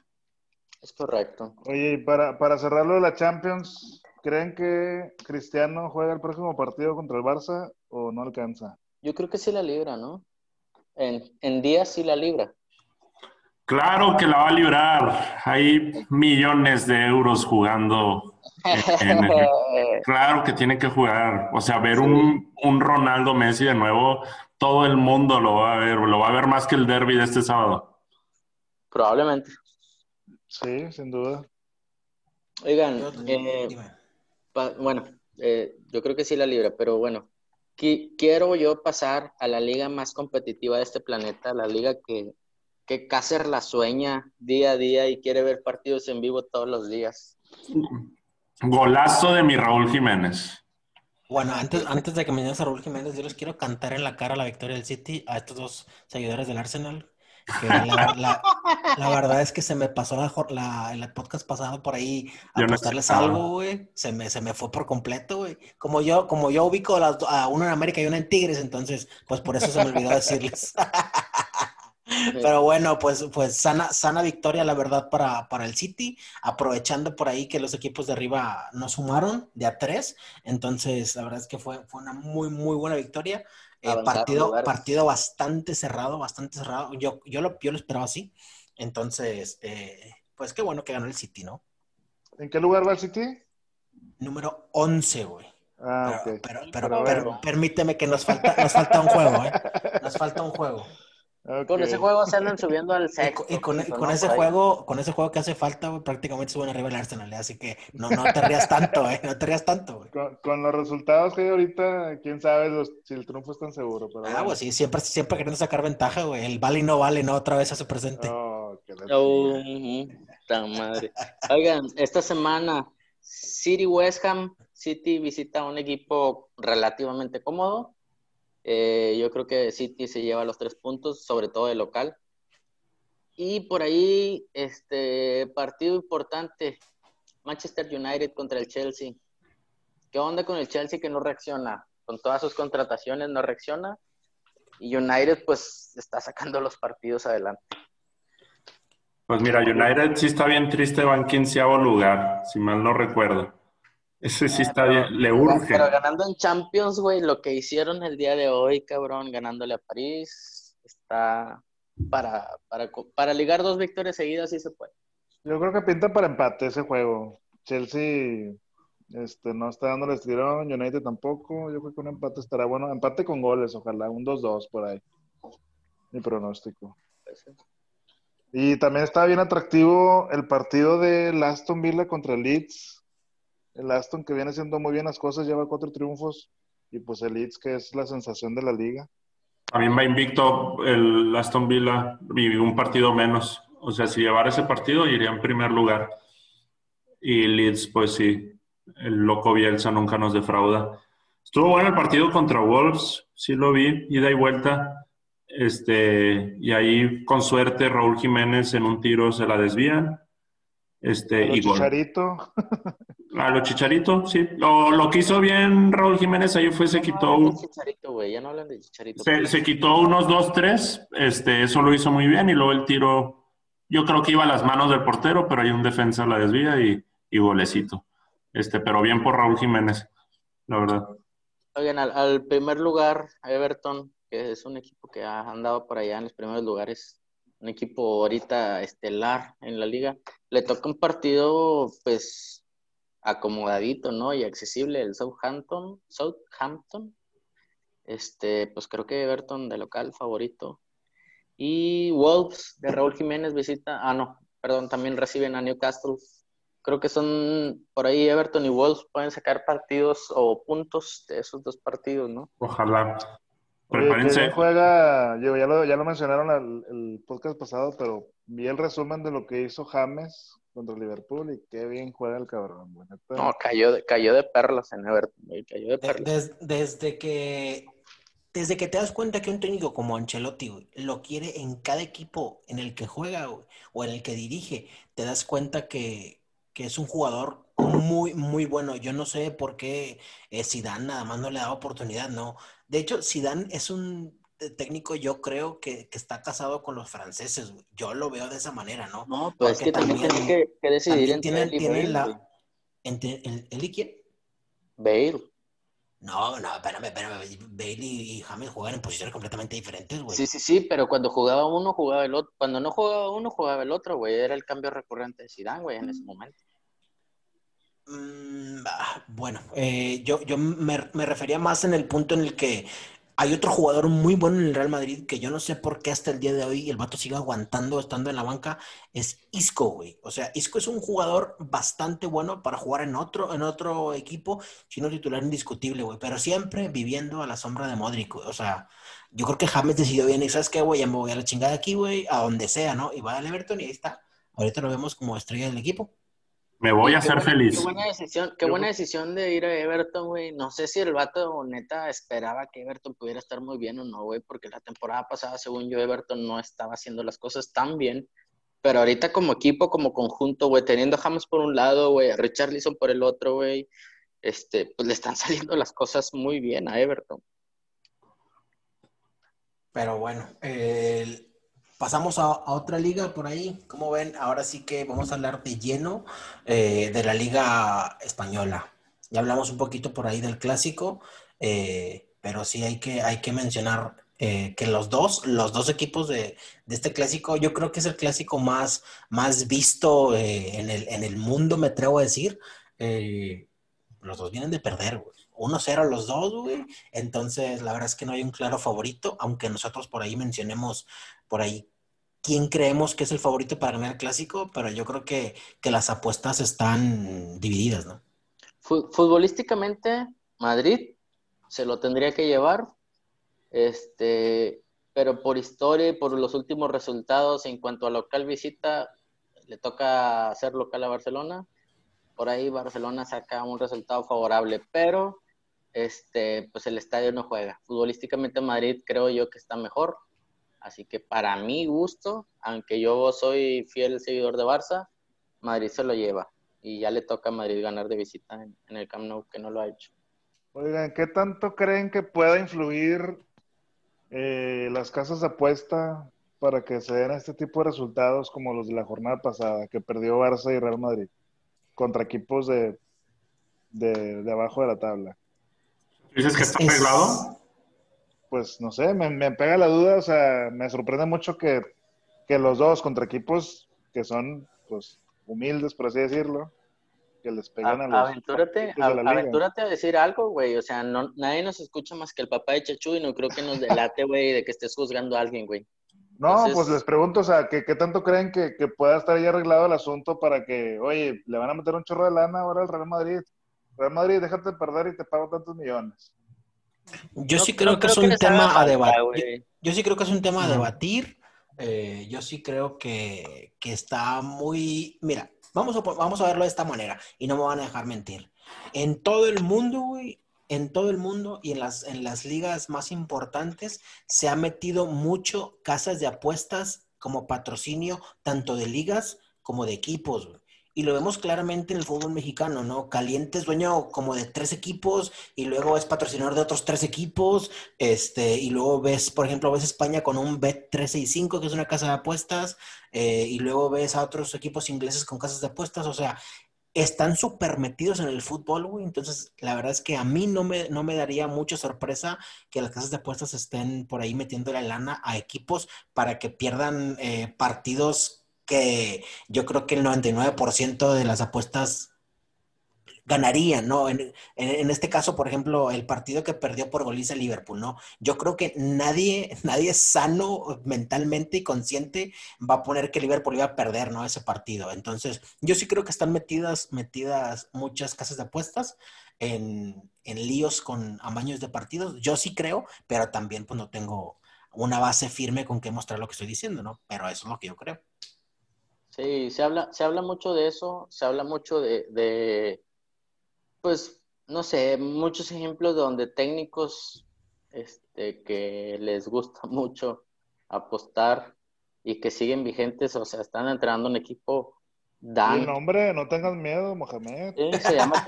Es correcto. Oye, y para, para cerrarlo de la Champions, ¿creen que Cristiano juega el próximo partido contra el Barça o no alcanza? Yo creo que sí la libra, ¿no? En, en días sí la libra. Claro que la va a librar. Hay millones de euros jugando. en el- Claro que tiene que jugar. O sea, ver un, un Ronaldo Messi de nuevo, todo el mundo lo va a ver. Lo va a ver más que el derby de este sábado. Probablemente. Sí, sin duda. Oigan, eh, pa- bueno, eh, yo creo que sí la libra, pero bueno, qui- quiero yo pasar a la liga más competitiva de este planeta, la liga que, que Cácer la sueña día a día y quiere ver partidos en vivo todos los días. Golazo de mi Raúl Jiménez. Bueno, antes, antes de que me digas a Raúl Jiménez, yo les quiero cantar en la cara la victoria del City a estos dos seguidores del Arsenal. Que la, la- la verdad es que se me pasó la, el podcast pasado por ahí a Yo no apostarles estaba. algo, güey. Se me, se me fue por completo, güey. Como yo, como yo ubico a uno en América y uno en Tigres, entonces, pues por eso se me olvidó decirles. Pero bueno, pues, pues sana, sana victoria, la verdad, para, para el City, aprovechando por ahí que los equipos de arriba no sumaron de a tres. Entonces, la verdad es que fue, fue una muy, muy buena victoria. Eh, partido, lugares. partido bastante cerrado, bastante cerrado. Yo, yo, lo, yo lo esperaba así. Entonces, eh, pues qué bueno que ganó el City, ¿no? ¿En qué lugar va el City? Número 11, güey. Ah, Pero, pero, pero, Pero permíteme que nos falta, nos falta un juego, ¿eh? Nos falta un juego. Con ese juego se andan subiendo al Y, sexto. con- y con, ese ahí. juego, con ese juego que hace falta, güey, prácticamente suben arriba el Arsenal, ¿eh? así que no, no te rías tanto, ¿eh? No te rías tanto, güey. Con, con los resultados que hay ahorita, quién sabe los- si el triunfo es tan seguro. Pero Ah, bueno. pues sí, siempre, siempre queriendo sacar ventaja, güey. El vale y no vale, ¿no? Otra vez hace presente. Oh, qué Oh, ta madre. Oigan, esta semana City West Ham City visita un equipo relativamente cómodo. Eh, yo creo que City se lleva los tres puntos, sobre todo de local. Y por ahí, este partido importante, Manchester United contra el Chelsea. ¿Qué onda con el Chelsea que no reacciona? Con todas sus contrataciones no reacciona. Y United pues está sacando los partidos adelante. Pues mira, United sí está bien triste, va en quinceavo lugar, si mal no recuerdo. Ese sí Eh, está pero- bien, le urge. Pero ganando en Champions, güey, lo que hicieron el día de hoy, cabrón, ganándole a París, está para, para, para ligar dos victorias seguidas, sí se puede. Yo creo que pinta para empate ese juego. Chelsea este, no está dándole estirón, United tampoco. Yo creo que un empate estará bueno. Empate con goles, ojalá, un 2-2 por ahí. Mi pronóstico. Y también está bien atractivo el partido del Aston Villa contra el Leeds. El Aston que viene haciendo muy bien las cosas, lleva cuatro triunfos. Y pues el Leeds que es la sensación de la liga. También va invicto el Aston Villa y un partido menos. O sea, si llevara ese partido, iría en primer lugar. Y Leeds, pues sí, el loco Bielsa nunca nos defrauda. Estuvo bueno el partido contra Wolves, sí lo vi, ida y vuelta. Este, y ahí, con suerte, Raúl Jiménez en un tiro se la desvían. Este, y gol. Chicharito, A lo Chicharito, sí. Lo, lo que hizo bien Raúl Jiménez ahí fue se no quitó, Chicharito, güey, ya no hablan de Chicharito. se, se quitó unos dos, tres. Este, eso lo hizo muy bien y luego el tiro, yo creo que iba a las manos del portero, pero hay un defensa la desvía y, y golecito. Este, pero bien por Raúl Jiménez, la verdad. Oigan, al, al primer lugar, Everton, que es un equipo que ha andado por allá en los primeros lugares, un equipo ahorita estelar en la liga, le toca un partido, pues, acomodadito, ¿no? Y accesible, el Southampton, Southampton. Este, pues creo que Everton de local favorito. Y Wolves de Raúl Jiménez visita, ah, no, perdón, también reciben a Newcastle. Creo que son por ahí Everton y Wolves pueden sacar partidos o puntos de esos dos partidos, ¿no? Ojalá. Prepárense. juega, yo, ya, lo, ya lo mencionaron el, el podcast pasado, pero vi el resumen de lo que hizo James contra Liverpool y qué bien juega el cabrón. No, cayó de, cayó de perlas en Everton, güey, cayó de perlas. des- desde que desde que te das cuenta que un técnico como Ancelotti güey, lo quiere en cada equipo en el que juega güey, o en el que dirige, te das cuenta que, que es un jugador muy, muy bueno. Yo no sé por qué eh, Zidane nada más no le da oportunidad, no. De hecho, Zidane es un eh, técnico, yo creo que, que está casado con los franceses, güey. Yo lo veo de esa manera, ¿no? No, pues es que también, también- tiene que, que decidir entre tienen, él y tienen Bale, güey. la... Entre, ¿el, él y quién? Bale. No, no, espérame, espérame. Bailey y James juegan en posiciones completamente diferentes, güey. Sí, sí, sí, pero cuando jugaba uno, jugaba el otro. Cuando no jugaba uno, jugaba el otro, güey. Era el cambio recurrente de Zidane, güey, en ese momento. Mm, ah, bueno, eh, yo, yo me, me refería más en el punto en el que hay otro jugador muy bueno en el Real Madrid que yo no sé por qué hasta el día de hoy el vato sigue aguantando estando en la banca, es Isco, güey. O sea, Isco es un jugador bastante bueno para jugar en otro, en otro equipo, sino titular indiscutible, güey, pero siempre viviendo a la sombra de Modric, güey. O sea, yo creo que James decidió bien y ¿sabes qué, güey? Ya me voy a la chingada aquí, güey, a donde sea, ¿no? Y va al Everton y ahí está. Ahorita lo vemos como estrella del equipo. Me voy a ser buena- feliz. Qué buena decisión, qué Yo- buena decisión de ir a Everton, güey. No sé si el vato neta esperaba que Everton pudiera estar muy bien o no, güey, porque la temporada pasada, según yo, Everton no estaba haciendo las cosas tan bien. Pero ahorita como equipo, como conjunto, güey, teniendo a James por un lado, güey, a Richarlison por el otro, güey, este, pues le están saliendo las cosas muy bien a Everton. Pero bueno, el- pasamos a, otra liga por ahí. Como ven, ahora sí que vamos a hablar de lleno eh, de la liga española. Ya hablamos un poquito por ahí del clásico, eh, pero sí hay que, hay que mencionar eh, que los dos, los dos equipos de, de este clásico, yo creo que es el clásico más, más visto en el, en el mundo, me atrevo a decir. Los dos vienen de perder, güey. 1-0 los dos, güey. Entonces, la verdad es que no hay un claro favorito, aunque nosotros por ahí mencionemos por ahí quién creemos que es el favorito para ganar el clásico, pero yo creo que, que las apuestas están divididas, ¿no? Fu- Futbolísticamente, Madrid se lo tendría que llevar, este, pero por historia y por los últimos resultados en cuanto a local visita, le toca hacer local a Barcelona. Por ahí Barcelona saca un resultado favorable, pero este, pues el estadio no juega. Futbolísticamente Madrid creo yo que está mejor. Así que para mi gusto, aunque yo soy fiel seguidor de Barça, Madrid se lo lleva. Y ya le toca a Madrid ganar de visita en, en el Camp Nou, que no lo ha hecho. Oigan, ¿qué tanto creen que pueda influir eh, las casas de apuesta para que se den este tipo de resultados como los de la jornada pasada, que perdió Barça y Real Madrid contra equipos de, de, de abajo de la tabla? ¿Dices que está Es- arreglado? Pues no sé, me, me pega la duda, o sea, me sorprende mucho que, que los dos contra equipos que son, pues, humildes, por así decirlo, que les pegan a, A- los aventúrate, de la a- liga. aventúrate a decir algo, güey. O sea, no, nadie nos escucha más que el papá de Chachu y no creo que nos delate, güey, de que estés juzgando a alguien, güey. No, Entonces- pues les pregunto, o sea, ¿qué, qué tanto creen que, que pueda estar ya arreglado el asunto para que, oye, le van a meter un chorro de lana ahora al Real Madrid? Real Madrid, déjate perder y te pago tantos millones. Yo No- sí no creo que es un tema a debatir. güey. Yo sí creo que es un tema a debatir. Eh, yo sí creo que, que está muy... Mira, vamos a, vamos a verlo de esta manera y no me van a dejar mentir. En todo el mundo, güey, en todo el mundo y en las, en las ligas más importantes se ha metido mucho casas de apuestas como patrocinio tanto de ligas como de equipos, güey. Y lo vemos claramente en el fútbol mexicano, ¿no? Caliente es dueño como de tres equipos y luego es patrocinador de otros tres equipos este, y luego ves, por ejemplo, ves España con un Bet365, que es una casa de apuestas, eh, y luego ves a otros equipos ingleses con casas de apuestas, o sea, están súper metidos en el fútbol, güey. Entonces, la verdad es que a mí no me, no me daría mucha sorpresa que las casas de apuestas estén por ahí metiendo la lana a equipos para que pierdan eh, partidos que yo creo que el 99% de las apuestas ganarían, ¿no? En, en, este caso, por ejemplo, el partido que perdió por goliza Liverpool, ¿no? Yo creo que nadie, nadie sano mentalmente y consciente va a poner que Liverpool iba a perder, ¿no? Ese partido. Entonces, yo sí creo que están metidas, metidas muchas casas de apuestas en, en líos con amaños de partidos. Yo sí creo, pero también pues no tengo una base firme con que mostrar lo que estoy diciendo, ¿no? Pero eso es lo que yo creo. Sí, se habla, se habla mucho de eso, se habla mucho de, de pues, no sé, muchos ejemplos donde técnicos este, que les gusta mucho apostar y que siguen vigentes, o sea, están entrenando un equipo Dan. nombre, no tengas miedo, Mohamed. se, llama,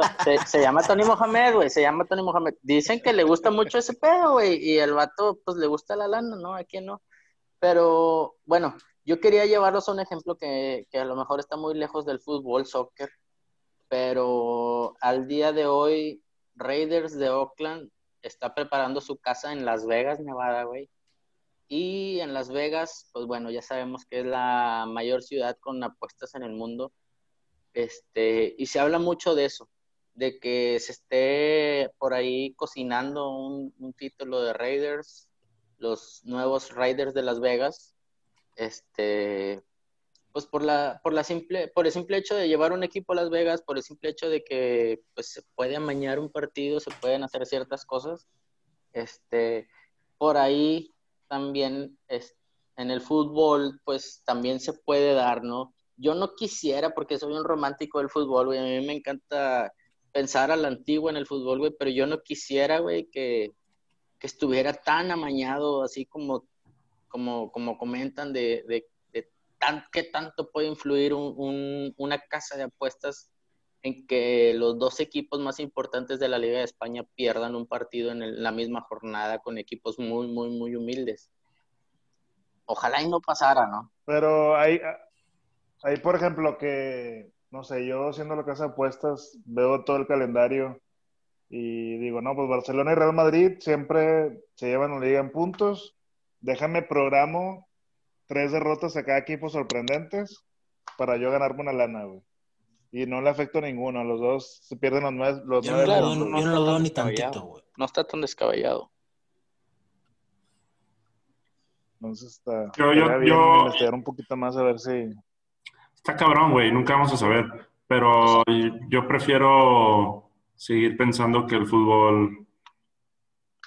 se, llama Tony Mohamed, güey, se llama Tony Mohamed. Dicen que le gusta mucho ese pedo, güey, y el vato, pues, le gusta la lana, ¿no? ¿A quién no? Pero, bueno, yo quería llevarlos a un ejemplo que, que a lo mejor está muy lejos del fútbol, soccer, pero al día de hoy, Raiders de Oakland está preparando su casa en Las Vegas, Nevada, güey. Y en Las Vegas, pues bueno, ya sabemos que es la mayor ciudad con apuestas en el mundo. Este, y se habla mucho de eso, de que se esté por ahí cocinando un, un título de Raiders, los nuevos Raiders de Las Vegas. Este, pues por la, por la simple, por el simple hecho de llevar un equipo a Las Vegas, por el simple hecho de que pues se puede amañar un partido, se pueden hacer ciertas cosas. Este, por ahí también es, en el fútbol, pues también se puede dar, ¿no? Yo no quisiera, porque soy un romántico del fútbol, güey, a mí me encanta pensar a la antigua en el fútbol, güey, pero yo no quisiera, güey, que, que estuviera tan amañado, así como, como, como comentan, de, de, tan, qué tanto puede influir un, una casa de apuestas en que los dos equipos más importantes de la Liga de España pierdan un partido en la misma jornada con equipos muy, muy, muy humildes. Ojalá y no pasara, ¿no? Pero hay, hay por ejemplo, que, no sé, yo siendo la casa de apuestas, veo todo el calendario y digo, no, pues Barcelona y Real Madrid siempre se llevan la liga en puntos. Déjame programo tres derrotas a cada equipo sorprendentes para yo ganarme una lana, güey y no le afecta a ninguno. Los dos se pierden los nueve. Los yo, no, lo veo ni tantito, güey. No está tan descabellado. Entonces está. Yo, yo, yo... investigar un poquito más a ver si. Está cabrón, güey. Nunca vamos a saber. Pero yo prefiero seguir pensando que el fútbol.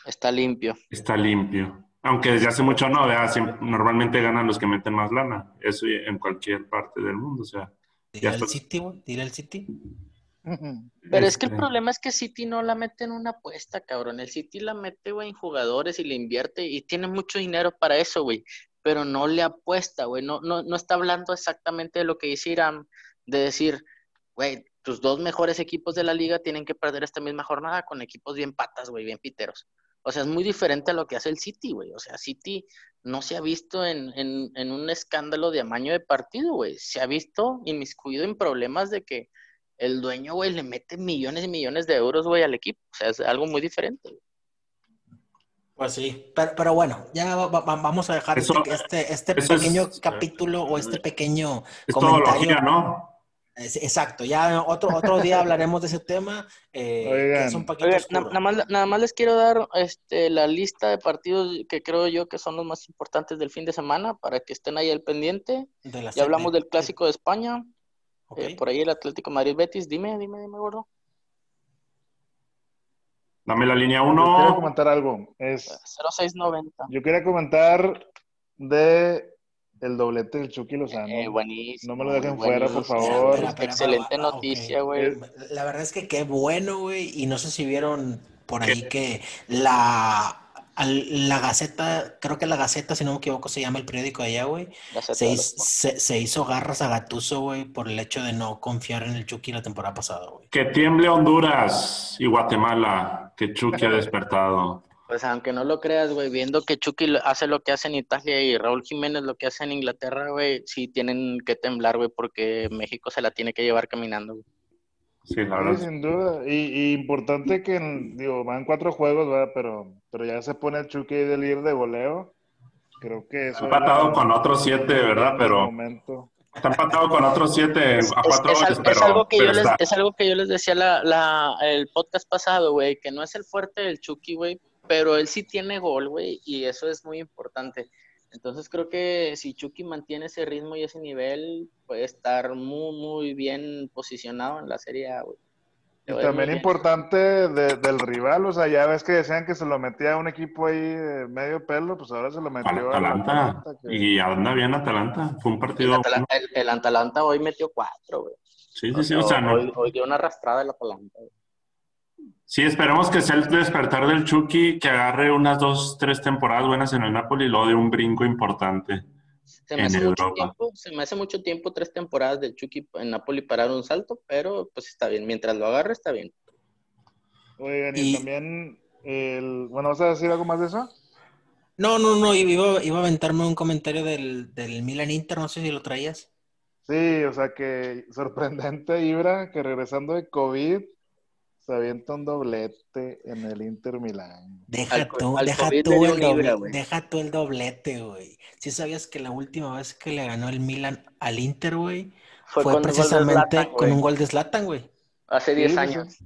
Está limpio. Está limpio. Aunque desde hace mucho no, normalmente ganan los que meten más lana. Eso en cualquier parte del mundo, o sea. Dile al City, güey. Dile al City. Pero es que el este. problema es que City no la mete en una apuesta, cabrón. El City la mete, güey, en jugadores y le invierte y tiene mucho dinero para eso, güey. Pero no le apuesta, güey. No, no, no está hablando exactamente de lo que dice de decir, güey, tus dos mejores equipos de la liga tienen que perder esta misma jornada con equipos bien patas, güey, bien piteros. O sea, es muy diferente a lo que hace el City, güey. O sea, City no se ha visto en, en, un escándalo de amaño de partido, güey. Se ha visto inmiscuido en problemas de que el dueño, güey, le mete millones y millones de euros, güey, al equipo. O sea, es algo muy diferente. Pues sí, pero, bueno, ya vamos a dejar este, este, este pequeño capítulo o este pequeño comentario. ¿no? Exacto, ya otro, otro día hablaremos de ese tema. Eh, nada, más, nada más les quiero dar este, la lista de partidos que creo yo que son los más importantes del fin de semana para que estén ahí al pendiente. ya hablamos del Clásico de España, eh, por ahí el Atlético Madrid-Betis. Dime, dime, dime, gordo. Dame la línea 1. Yo quería comentar algo. Es, 0690. Yo quería comentar de el doblete del Chucky Lozano. Eh, buenísimo. No me lo dejen fuera, por favor. Excelente noticia, güey. La verdad es que qué bueno, güey. Y no sé si vieron por ahí que la la Gaceta, creo que la Gaceta, si no me equivoco, se llama el periódico de allá, güey. Se, se, hizo garras a Gatuso, güey, por el hecho de no confiar en el Chucky la temporada pasada, güey. Que tiemble Honduras y Guatemala, que Chucky ha despertado. Pues aunque no lo creas, güey, viendo que Chucky hace lo que hace en Italia y Raúl Jiménez lo que hace en Inglaterra, güey, sí tienen que temblar, güey, porque México se la tiene que llevar caminando, güey. Sí, claro. sin duda. Y, importante que, digo, van cuatro juegos, ¿verdad? Pero, pero ya se pone el Chucky del líder de goleo. Creo que eso. Ha empatado con otros siete, ¿verdad? Pero. Está empatado con otros siete a Es, cuatro es al- goles, es pero, algo que yo les, está. es algo que yo les decía la, la- el podcast pasado, güey, que no es el fuerte del Chucky, güey, pero él sí tiene gol, güey, y eso es muy importante. Entonces creo que si Chucky mantiene ese ritmo y ese nivel, puede estar muy, muy bien posicionado en la Serie A, güey. Y a también importante de- del rival, o sea, ya ves que decían que se lo metía a un equipo ahí de medio pelo, pues ahora se lo metió Al al Atalanta. Atalanta, que- Y anda bien Atalanta. Fue un El, partido. El- el Atalanta hoy metió cuatro, güey. Sí, sí, sí. O sea, no. hoy, hoy dio una arrastrada el Atalanta. güey. Sí, esperemos que sea el despertar del Chucky, que agarre unas dos, tres temporadas buenas en el Napoli y luego de un brinco importante. Se me En hace mucho Europa. tiempo, se me hace mucho tiempo, tres temporadas del Chucky en Napoli para dar un salto, pero pues está bien, mientras lo agarre está bien. Oigan, y, Y- también, el, bueno, ¿vas a decir algo más de eso? No, no, no, iba, iba a aventarme un comentario del, del Milan Inter, no sé si lo traías. Sí, o sea que sorprendente, Ibra, que regresando de COVID se avienta un doblete en el Inter Milán. Deja Al tú, al deja tú el doble- deja tú el doblete, güey. Si sabías que la última vez que le ganó el Milan al Inter, güey, Fue, precisamente Zlatan, con un gol de Zlatan, güey. Hace Sí, 10 sí, años.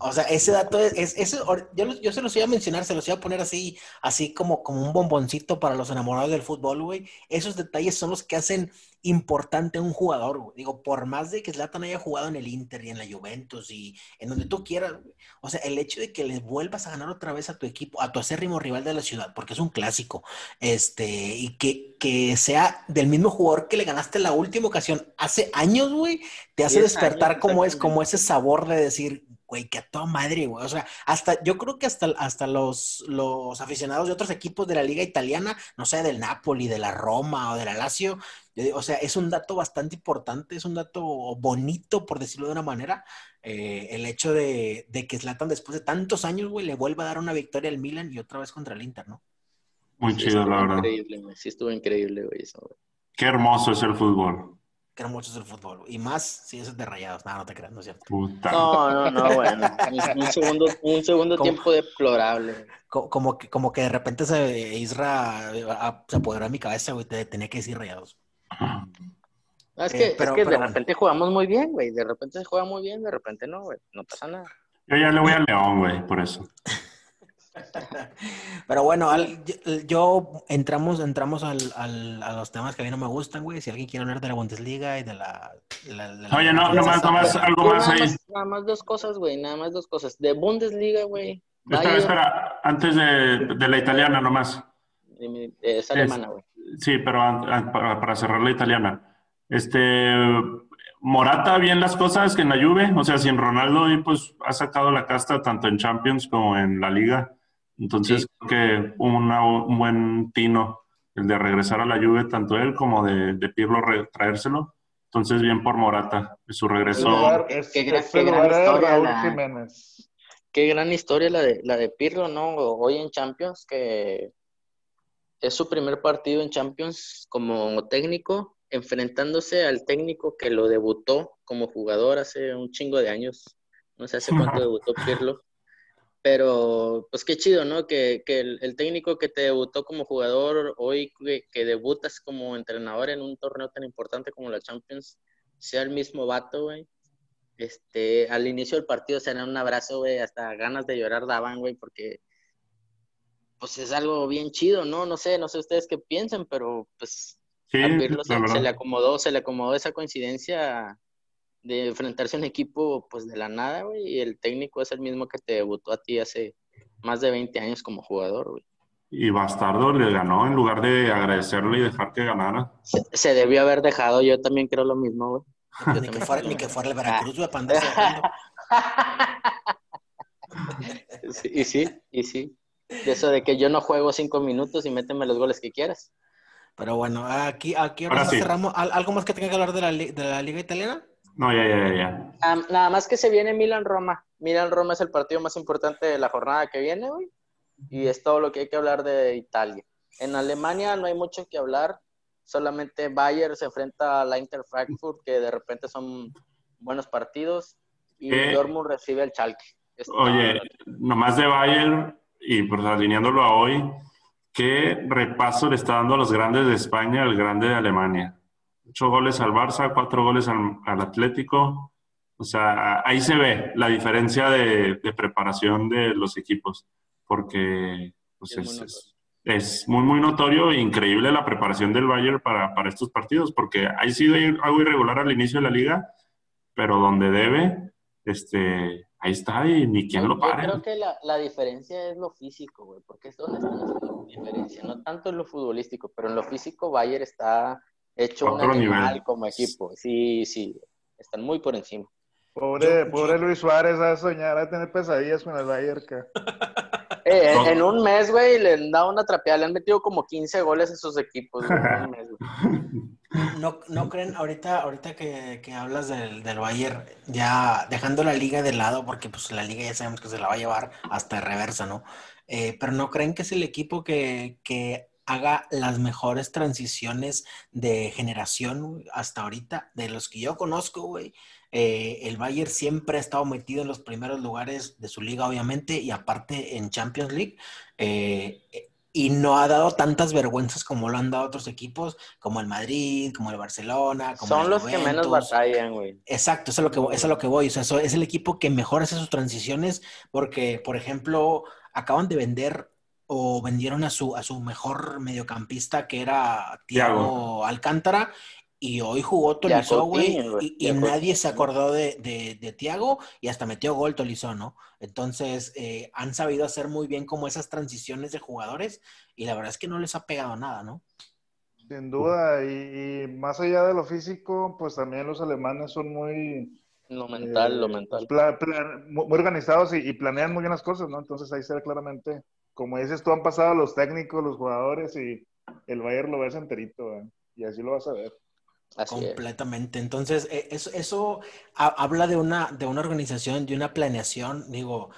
O sea, ese dato es, es- yo, yo se los iba a mencionar, se los iba a poner así, así como, como un bomboncito para los enamorados del fútbol, güey. Esos detalles son los que hacen importante a un jugador, güey. Digo, por más de que Zlatan haya jugado en el Inter y en la Juventus y en donde tú quieras, güey. O sea, el hecho de que les vuelvas a ganar otra vez a tu equipo, a tu acérrimo rival de la ciudad, porque es un clásico, este, y que, que sea del mismo jugador que le ganaste la última ocasión hace años, güey, te hace 10 despertar años, como es, como ese sabor de decir, güey, que a toda madre, güey. O sea, hasta, yo creo que hasta, hasta los, los aficionados de otros equipos de la liga italiana, no sé, del Napoli, de la Roma o de la Lazio, yo digo, o sea, es un dato bastante importante, es un dato bonito, por decirlo de una manera, eh, el hecho de, de que Zlatan después de tantos años, güey, le vuelva a dar una victoria al Milan y otra vez contra el Inter, ¿no? Muy Sí, chido, la verdad. Increíble, güey. Sí, estuvo increíble, güey. Eso, güey. Qué hermoso es el fútbol. Que mucho es el fútbol. Y más si eso es de rayados. No, no te creas, no es cierto. Puta. No, no, no, bueno. Un, un segundo, un segundo tiempo deplorable. Co- Como que, como que de repente se, Isra eh, a- se apoderó de mi cabeza, güey, te tenía que decir rayados. No, es Eh, que, pero- es que pero de repente jugamos muy bien, güey. De repente se juega muy bien, de repente no, güey. No pasa nada. Yo ya le voy al León, güey, por eso. Pero bueno, al- yo, yo- entramos, entramos al, al- a los temas que a mí no me gustan, güey. Si alguien quiere hablar de la Bundesliga y de la... de la- de la- Oye, no, nomás, nomás, algo más nada, ahí. más, nada más dos cosas, güey. Nada más dos cosas. De Bundesliga, güey. Espera, espera, antes de, de la italiana nomás. Es alemana, güey. Sí, pero para, para cerrar la italiana. Este, Morata, bien las cosas que en la Juve, o sea, sin Ronaldo, y pues ha sacado la casta tanto en Champions como en la Liga. Entonces, Sí. creo que una- un buen tino el de regresar a la Juve, tanto él como de, de Pirlo re- traérselo. Entonces, bien por Morata, su regreso. Qué es, gran- qué gran historia Raúl la- Jiménez. Qué gran historia la de, la de Pirlo, ¿no? Hoy en Champions, que es su primer partido en Champions como técnico, enfrentándose al técnico que lo debutó como jugador hace un chingo de años. No sé hace cuánto debutó Pirlo. Pero, pues qué chido, ¿no? Que, que el, el técnico que te debutó como jugador, hoy que, que debutas como entrenador en un torneo tan importante como la Champions, sea el mismo vato, güey. Este, al inicio del partido se dan un abrazo, güey, hasta ganas de llorar daban, güey, porque pues es algo bien chido, ¿no? No sé, no sé ustedes qué piensan, pero pues Sí, a Pirlo se le acomodó, se le acomodó esa coincidencia de enfrentarse a un equipo pues de la nada, güey, y el técnico es el mismo que te debutó a ti hace más de 20 años como jugador, güey. Y Bastardo le ganó en lugar de agradecerle y dejar que ganara. Se, se debió haber dejado, yo también creo lo mismo, güey. Ni que, fuera, ni que el Veracruz, güey. Sí, y sí, y sí. De eso de que yo no juego cinco minutos y méteme los goles que quieras. Pero bueno, aquí, aquí ahora Ahora sí sí. cerramos. ¿Al- ¿Algo más que tenga que hablar de la, de la Liga Italiana? No, ya, ya, ya. Ah, nada más que se viene Milan-Roma. Milan-Roma es el partido más importante de la jornada que viene, güey. Y es todo lo que hay que hablar de Italia. En Alemania no hay mucho que hablar. Solamente Bayern se enfrenta a la Inter Frankfurt, que de repente son buenos partidos. Y Eh. Dortmund recibe al Schalke. Es todo. Oye, nomás de Bayern y pues alineándolo a hoy, ¿qué repaso le está dando a los grandes de España al grande de Alemania? Ocho goles al Barça, cuatro goles al, al Atlético. O sea, ahí se ve la diferencia de, de preparación de los equipos, porque pues, Es muy es, es- muy, muy notorio e increíble la preparación del Bayern para, para estos partidos, porque ha sido algo irregular al inicio de la liga, pero donde debe, este, ahí está y ni quien lo Yo pare. creo que la, la diferencia es lo físico, güey, porque es donde haciendo la diferencia, no tanto en lo futbolístico, pero en lo físico Bayern está hecho un Otro animal nivel. como equipo. Sí, sí, están muy por encima. Pobre, Yo- pobre yo- Luis Suárez va a soñar, a tener pesadillas con el Bayern. Eh, en- No. en un mes, güey, le han dado una trapeada, le han metido como 15 goles a sus equipos, güey, en un mes, güey. ¿No, no creen, ahorita, ahorita que, que hablas del, del Bayern, ya dejando la liga de lado, porque pues la liga ya sabemos que se la va a llevar hasta reversa, ¿no? Eh, pero ¿no creen que es el equipo que, que haga las mejores transiciones de generación hasta ahorita? De los que yo conozco, güey, eh, el Bayern siempre ha estado metido en los primeros lugares de su liga, obviamente, y aparte en Champions League. eh, y no ha dado tantas vergüenzas como lo han dado otros equipos, como el Madrid, como el Barcelona, como Son el los que menos batallan, güey. Exacto, eso es lo que, eso es lo que voy. O sea, eso es el equipo que mejor hace sus transiciones porque, por ejemplo, acaban de vender o vendieron a su, a su mejor mediocampista que era Thiago. Alcántara y hoy jugó Tolizó, güey, y, nadie se acordó de, de, de Thiago y hasta metió gol Tolizó, ¿no? Entonces, eh, han sabido hacer muy bien como esas transiciones de jugadores y la verdad es que no les ha pegado nada, ¿no? Sin duda, y, y más allá de lo físico, pues también los alemanes son muy, Lo mental, eh, lo pues, mental. pla- pla- muy muy organizados y, y planean muy bien las cosas, ¿no? Entonces ahí se ve claramente, como dices tú, han pasado los técnicos, los jugadores y el Bayern lo ves enterito, ¿eh? y así lo vas a ver. Así es. Completamente. Entonces, eh, eso, eso ha- habla de una, de una organización, de una planeación. Digo,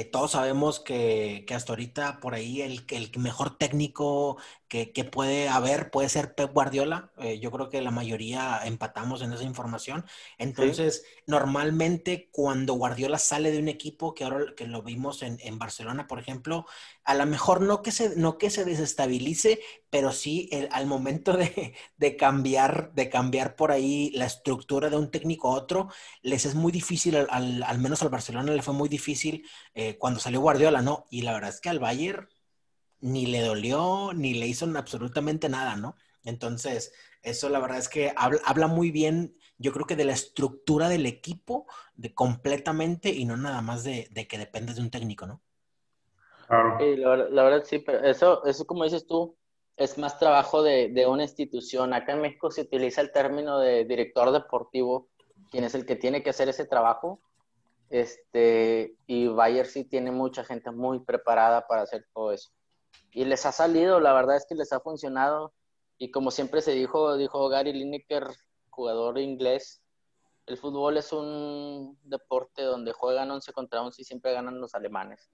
eh, todos sabemos que, que hasta ahorita por ahí el, el mejor técnico que, que puede haber puede ser Pep Guardiola. Eh, yo creo que la mayoría empatamos en esa información. Entonces, normalmente cuando Guardiola sale de un equipo, que ahora que lo vimos en, en Barcelona, por ejemplo, a lo mejor no que se, no que se desestabilice, pero sí el- al momento de, de cambiar, de cambiar por ahí la estructura de un técnico a otro, les es muy difícil, al, al- menos al Barcelona le fue muy difícil eh, cuando salió Guardiola, ¿no? Y la verdad es que al Bayern ni le dolió, ni le hizo absolutamente nada, ¿no? Entonces, eso la verdad es que habla, habla muy bien, yo creo que de la estructura del equipo, de completamente, y no nada más de, de que dependes de un técnico, ¿no? Claro. Sí, la, la verdad sí, pero eso, eso como dices tú, es más trabajo de, de una institución. Acá en México se utiliza el término de director deportivo, quien es el que tiene que hacer ese trabajo. Este, y Bayer sí tiene mucha gente muy preparada para hacer todo eso. Y les ha salido, la verdad es que les ha funcionado. Y como siempre se dijo, dijo Gary Lineker, jugador inglés, el fútbol es un deporte donde juegan 11 contra 11 y siempre ganan los alemanes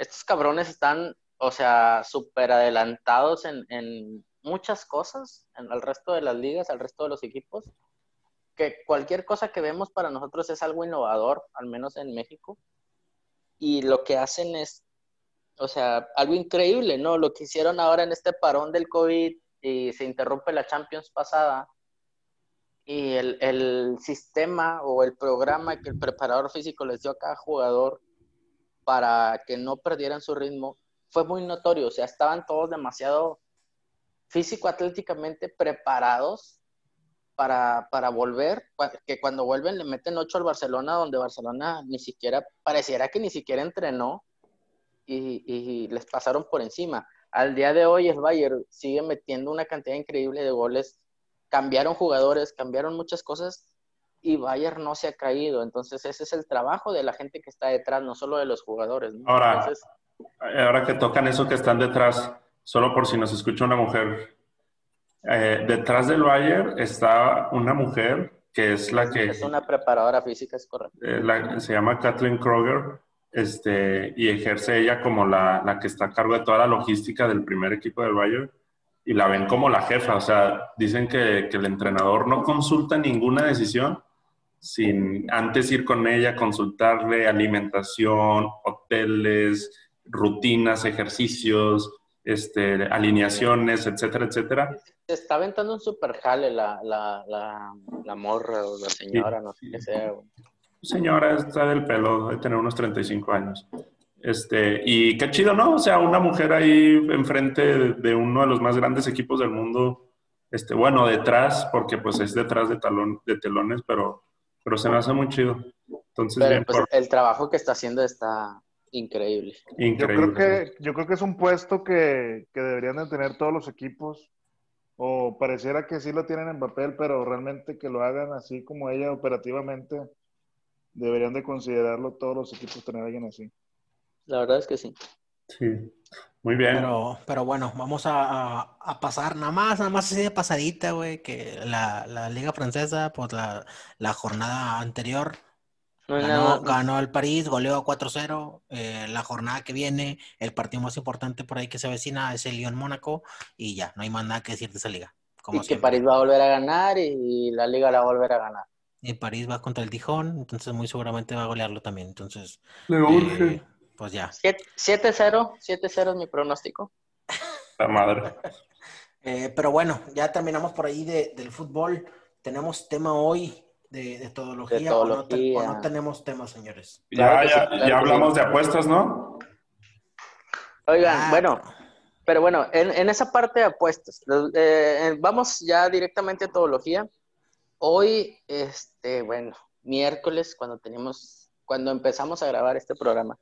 estos cabrones están, o sea, súper adelantados en, muchas cosas, en el resto de las ligas, al resto de los equipos, que cualquier cosa que vemos para nosotros es algo innovador, al menos en México, y lo que hacen es, o sea, algo increíble, ¿no? Lo que hicieron ahora en este parón del COVID y se interrumpe la Champions pasada, y el sistema o el programa que el preparador físico les dio a cada jugador para que no perdieran su ritmo, fue muy notorio. O sea, estaban todos demasiado físico-atléticamente preparados para, para volver, que cuando vuelven le meten 8 al Barcelona, donde Barcelona ni siquiera, pareciera que ni siquiera entrenó y, y les pasaron por encima. Al día de hoy el Bayern sigue metiendo una cantidad increíble de goles, cambiaron jugadores, cambiaron muchas cosas y Bayern no se ha caído. Entonces ese es el trabajo de la gente que está detrás, no solo de los jugadores. ¿no? Ahora, Entonces, Ahora que tocan eso que están detrás, solo por si nos escucha una mujer, eh, detrás del Bayern está una mujer que es la que es una preparadora física, es correcto. eh, la- se llama Kathleen Kroger este, y ejerce ella como la, la que está a cargo de toda la logística del primer equipo del Bayern y la ven como la jefa. O sea, dicen que, que el entrenador no consulta ninguna decisión sin antes ir con ella, consultarle alimentación, hoteles, rutinas, ejercicios, este, alineaciones, etcétera, etcétera. se está aventando un super jale la, la, la, la morra o la señora, no sé qué sea. Señora, está del pelo, debe tener unos 35 años. Este, y qué chido, ¿no? O sea, una mujer ahí enfrente de, de uno de los más grandes equipos del mundo. Este, bueno, detrás, porque pues es detrás de, talón, de telones, pero, pero se me hace muy chido. Entonces, Pero bien pues, por- el trabajo que está haciendo está increíble. Yo creo que, yo creo que es un puesto que, que deberían de tener todos los equipos. O pareciera que sí lo tienen en papel, pero realmente que lo hagan así como ella operativamente, deberían de considerarlo todos los equipos tener a alguien así. La verdad es que sí. Sí, muy bien. Pero, pero bueno, vamos a, a- a pasar nada más, nada más así de pasadita, güey, que la, la Liga Francesa, pues la, la jornada anterior No ganó, ganó el París, goleó 4-0. eh, la jornada que viene, el partido más importante por ahí que se avecina es el Lyon-Mónaco y ya, no hay más nada que decir de esa liga. Como y que. París va a volver a ganar y la liga la va a volver a ganar. Y París va contra el Dijon, entonces muy seguramente va a golearlo también. Entonces, Le eh, urge. Pues ya. Siete- 7-0, 7-0 es mi pronóstico. La madre. Eh, pero bueno, ya terminamos por ahí de- del fútbol. Tenemos tema hoy de, de todología, De o no te- todología. o no tenemos tema, señores. Ya, ya, sí, claro ya hablamos sí. de apuestas, ¿no? Oigan, Ah, bueno, pero bueno, en, en esa parte de apuestas, eh, eh, vamos ya directamente a todología. Hoy, este, bueno, miércoles, cuando teníamos, cuando empezamos a grabar este programa,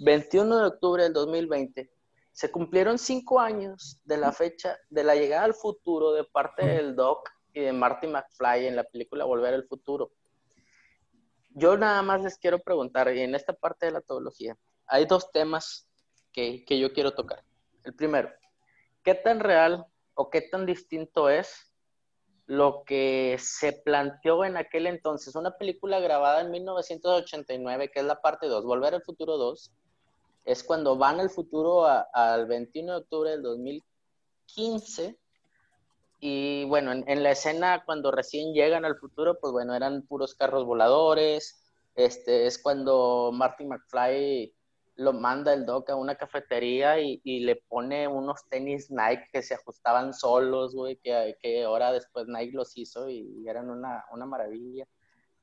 21 de octubre del 2020, se cumplieron cinco años de la fecha de la llegada al futuro de parte del Doc y de Marty McFly en la película Volver al Futuro. Yo nada más les quiero preguntar, y en esta parte de la todología, hay dos temas que, que yo quiero tocar. El primero, ¿qué tan real o qué tan distinto es lo que se planteó en aquel entonces? Una película grabada en 1989, que es la parte 2, Volver al Futuro 2, es cuando van al futuro al 21 de octubre del 2015. Y bueno, en, la escena cuando recién llegan al futuro, pues bueno, eran puros carros voladores. Este es cuando Marty McFly lo manda el Doc a una cafetería y, y le pone unos tenis Nike que se ajustaban solos, güey, que, que ahora después Nike los hizo y eran una, una maravilla.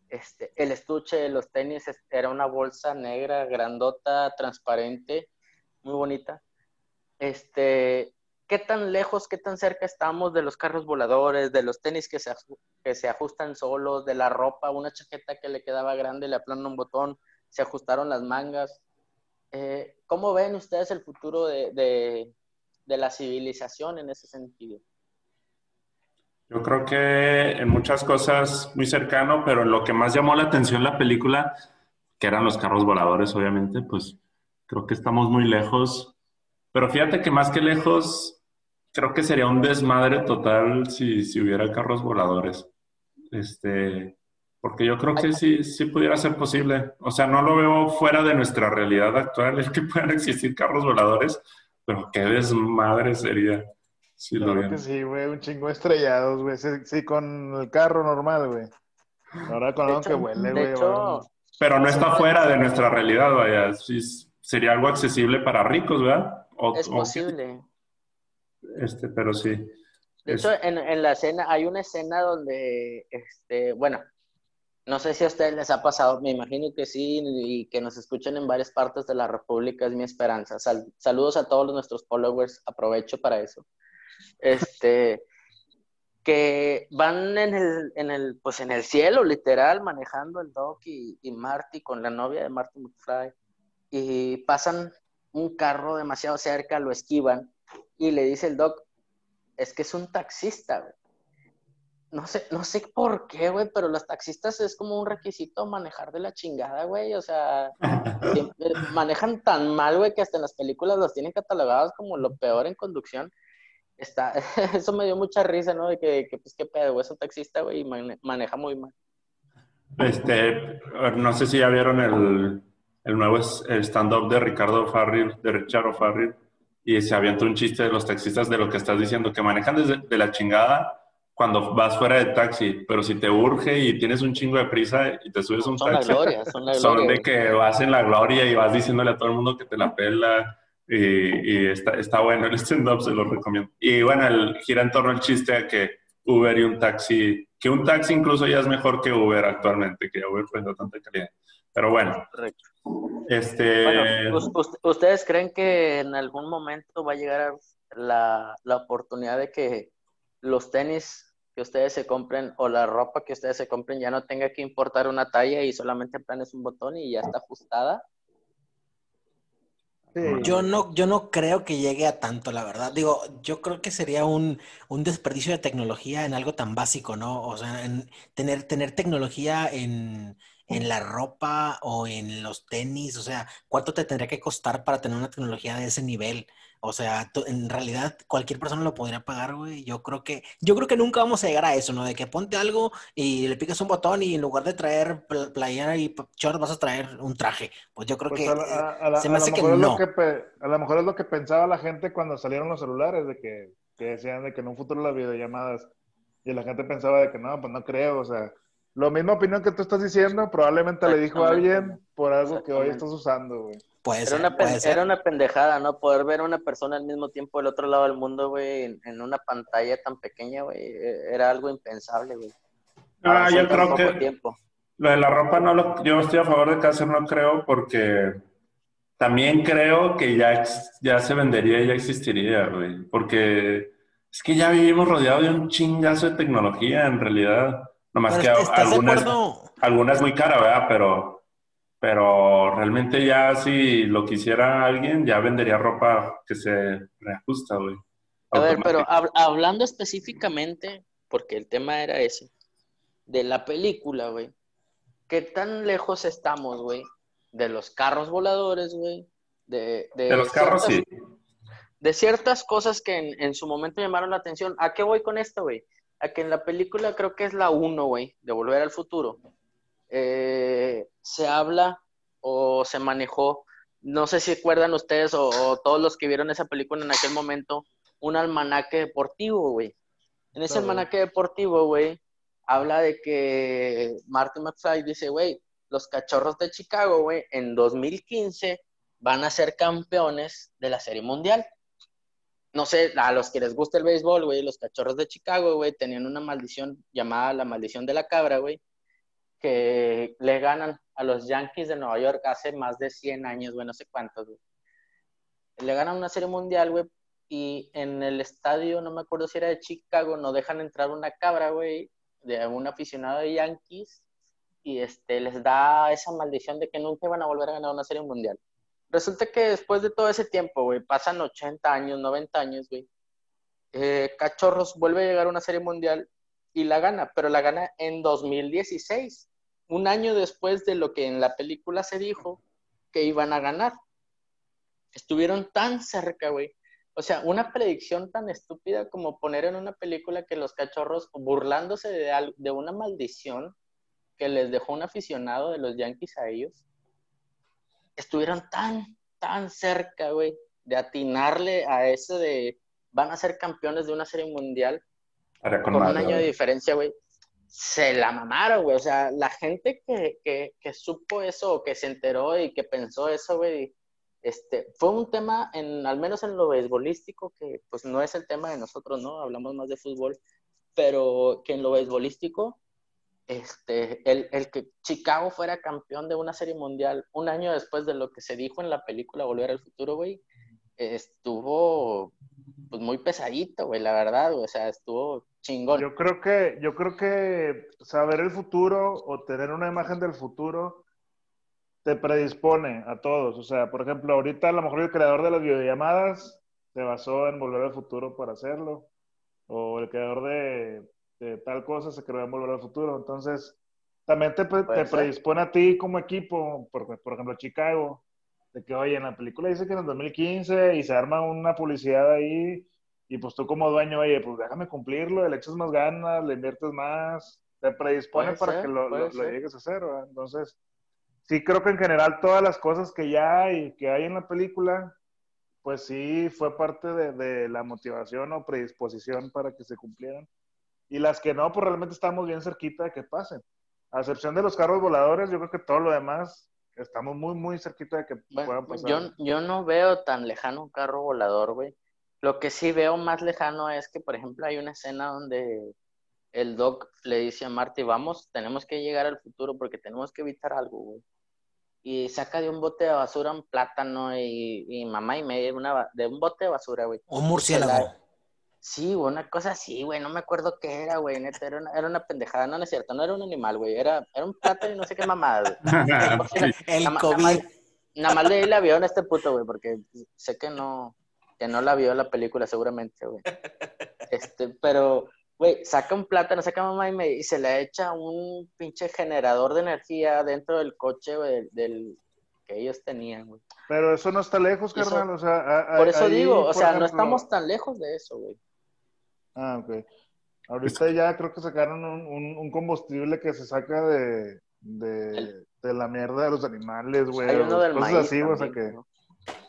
Este, el estuche de los tenis era una bolsa negra, grandota, transparente, muy bonita. Este, ¿qué tan lejos, qué tan cerca estamos de los carros voladores, de los tenis que se, que se ajustan solos, de la ropa, una chaqueta que le quedaba grande, le aplanan un botón, se ajustaron las mangas? Eh, ¿Cómo ven ustedes el futuro de- de la civilización en ese sentido? Yo creo que en muchas cosas muy cercano, pero en lo que más llamó la atención la película, que eran los carros voladores, obviamente, pues creo que estamos muy lejos. Pero fíjate que más que lejos, creo que sería un desmadre total si, si hubiera carros voladores. Este, porque yo creo que sí, sí pudiera ser posible. O sea, no lo veo fuera de nuestra realidad actual, el que puedan existir carros voladores, pero qué desmadre sería lo Claro hubiera. que sí, güey, un chingo estrellados, güey. Sí, sí, con el carro normal, güey. Ahora con algo que huele, güey. hecho, Pero no está fuera de nuestra realidad, vaya. Sí, sería algo accesible para ricos, ¿verdad? O- es o- posible. este, pero sí. De Es- hecho, en, en la escena, hay una escena donde, este, bueno, no sé si a ustedes les ha pasado, me imagino que sí, y que nos escuchen en varias partes de la República, es mi esperanza. Sal- saludos a todos nuestros followers, aprovecho para eso. Este, que van en el, en el, pues en el cielo, literal, manejando el Doc y, y Marty con la novia de Marty McFly, y pasan un carro demasiado cerca, lo esquivan, y le dice el Doc, es que es un taxista, güey. No sé, no sé por qué, güey, pero los taxistas es como un requisito manejar de la chingada, güey. O sea, manejan tan mal, güey, que hasta en las películas los tienen catalogados como lo peor en conducción. Está, eso me dio mucha risa, ¿no? De que, que pues qué pedo, güey, es un taxista, güey, y mane- maneja muy mal. Este, no sé si ya vieron el, el nuevo stand-up de Ricardo Farril, de Richard O'Farrill, y se avienta un chiste de los taxistas de lo que estás diciendo, que manejan desde de la chingada cuando vas fuera de taxi, pero si te urge y tienes un chingo de prisa y te subes a un Son la taxi, gloria, son la son gloria. de güey. que vas en la gloria y vas diciéndole a todo el mundo que te la pela Y, y está, está, bueno el stand-up, se lo recomiendo. Y bueno, el, gira en torno al chiste de que Uber y un taxi, que un taxi incluso ya es mejor que Uber actualmente, que Uber pues da tanta calidad. Pero bueno. Este... Bueno, ¿Ustedes creen que en algún momento va a llegar la, la oportunidad de que los tenis que ustedes se compren o la ropa que ustedes se compren ya no tenga que importar una talla y solamente planes un botón y ya está ajustada? Yo no, yo no creo que llegue a tanto, la verdad. Digo, yo creo que sería un, un desperdicio de tecnología en algo tan básico, ¿no? O sea, en tener, tener tecnología en, en la ropa o en los tenis, o sea, ¿cuánto te tendría que costar para tener una tecnología de ese nivel? O sea, en realidad cualquier persona lo podría pagar, güey. Yo creo que, yo creo que nunca vamos a llegar a eso, ¿no? De que ponte algo y le picas un botón y en lugar de traer playera y short vas a traer un traje. Pues yo creo pues que a, se me hace que no. a lo mejor es lo que pensaba la gente cuando salieron los celulares, de que, que decían de que en un futuro las videollamadas y la gente pensaba de que no, pues no creo, o sea, lo misma opinión que tú estás diciendo, probablemente le dijo a alguien por algo que hoy estás usando, güey. Puede era, una era una pendejada, ¿no? Poder ver a una persona al mismo tiempo del otro lado del mundo, güey, en, una pantalla tan pequeña, güey, e, era algo impensable, güey. Ah, yo creo que tiempo. lo de la ropa no lo, yo estoy a favor de que hacer no creo porque también creo que ya, ya se vendería y ya existiría, güey, porque es que ya vivimos rodeados de un chingazo de tecnología en realidad. Nomás que algunas, algunas muy cara, ¿verdad? Pero, pero realmente ya si lo quisiera alguien, ya vendería ropa que se reajusta, güey. A ver, pero hablando específicamente, porque el tema era ese, de la película, güey, ¿qué tan lejos estamos, güey? De los carros voladores, güey. De, de, los carros, sí. De ciertas cosas que en, en, su momento llamaron la atención. ¿A qué voy con esto, güey? a que en la película creo que es la 1, güey, de Volver al Futuro, eh, se habla o se manejó, no sé si recuerdan ustedes o, todos los que vieron esa película en aquel momento, un almanaque deportivo, güey. En ese almanaque deportivo, güey, habla de que Martin McFly dice, güey, los cachorros de Chicago, güey, en 2015 van a ser campeones de la Serie Mundial no sé, a los que les gusta el béisbol, güey, los cachorros de Chicago, güey, tenían una maldición llamada la maldición de la cabra, güey, que le ganan a los Yankees de Nueva York hace más de 100 años, güey, no sé cuántos, güey. Le ganan una serie mundial, güey, y en el estadio, no me acuerdo si era de Chicago, no dejan entrar una cabra, güey, de un aficionado de Yankees, y este, les da esa maldición de que nunca van a volver a ganar una serie mundial. Resulta que después de todo ese tiempo, güey, pasan 80 años, 90 años, güey. Eh, Cachorros vuelve a llegar a una serie mundial y la gana, pero la gana en 2016, un año después de lo que en la película se dijo que iban a ganar. Estuvieron tan cerca, güey. O sea, una predicción tan estúpida como poner en una película que los cachorros, burlándose de, de una maldición que les dejó un aficionado de los Yankees a ellos, estuvieron tan, tan cerca, güey, de atinarle a eso de van a ser campeones de una serie mundial con un año de diferencia, güey. Se la mamaron, güey. O sea, la gente que, que, supo eso, que se enteró y que pensó eso, güey, este, fue un tema, en, al menos en lo beisbolístico, que pues no es el tema de nosotros, ¿no? Hablamos más de fútbol, pero que en lo beisbolístico este, el, el, que Chicago fuera campeón de una serie mundial un año después de lo que se dijo en la película Volver al Futuro, güey, estuvo pues muy pesadito, güey, la verdad, o sea, estuvo chingón. Yo creo que, yo creo que saber el futuro o tener una imagen del futuro te predispone a todos. O sea, por ejemplo, ahorita a lo mejor el creador de las videollamadas se basó en Volver al Futuro para hacerlo. O el creador de, de tal cosa se creó en Volver al Futuro. Entonces, también te, te predispone a ti como equipo, por, por ejemplo, Chicago, de que, oye, en la película dice que en el 2015 y se arma una publicidad ahí, y pues tú como dueño, oye, pues déjame cumplirlo, le echas más ganas, le inviertes más, te predispone para que lo, lo, llegues a hacer, Entonces, sí creo que en general todas las cosas que ya hay, que hay en la película, pues sí fue parte de, de la motivación o predisposición para que se cumplieran. Y las que no, pues realmente estamos bien cerquita de que pasen. A excepción de los carros voladores, yo creo que todo lo demás estamos muy, muy cerquita de que Bueno, puedan pasar. yo, yo no veo tan lejano un carro volador, güey. Lo que sí veo más lejano es que, por ejemplo, hay una escena donde el Doc le dice a Marty, vamos, tenemos que llegar al futuro porque tenemos que evitar algo, güey. Y saca de un bote de basura un plátano y, y mamá y media una, de un bote de basura, güey. Un murciélago. Sí, güey, una cosa así, güey, no me acuerdo qué era, güey, neta, era una, era una pendejada, no, no es cierto, no era un animal, güey, era, era un plátano y no sé qué mamada, güey. Sí. El Nada más- COVID. Nada más, nada más leí la avión a este puto, güey, porque sé que no, que no la vio la película seguramente, güey. Este, pero, güey, saca un plátano, saca mamá y, me, y se le echa un pinche generador de energía dentro del coche, güey, del, del- que ellos tenían, güey. Pero eso no está lejos, Eso- carnal. O sea, a- a- Por eso ahí, digo, o sea, no estamos tan lejos de eso, güey. Ah, ok. Ahorita ya creo que sacaron un, un- un combustible que se saca de, de, de la mierda de los animales, güey. Hay uno del cosas maíz así, güey, o sea también, que... ¿no?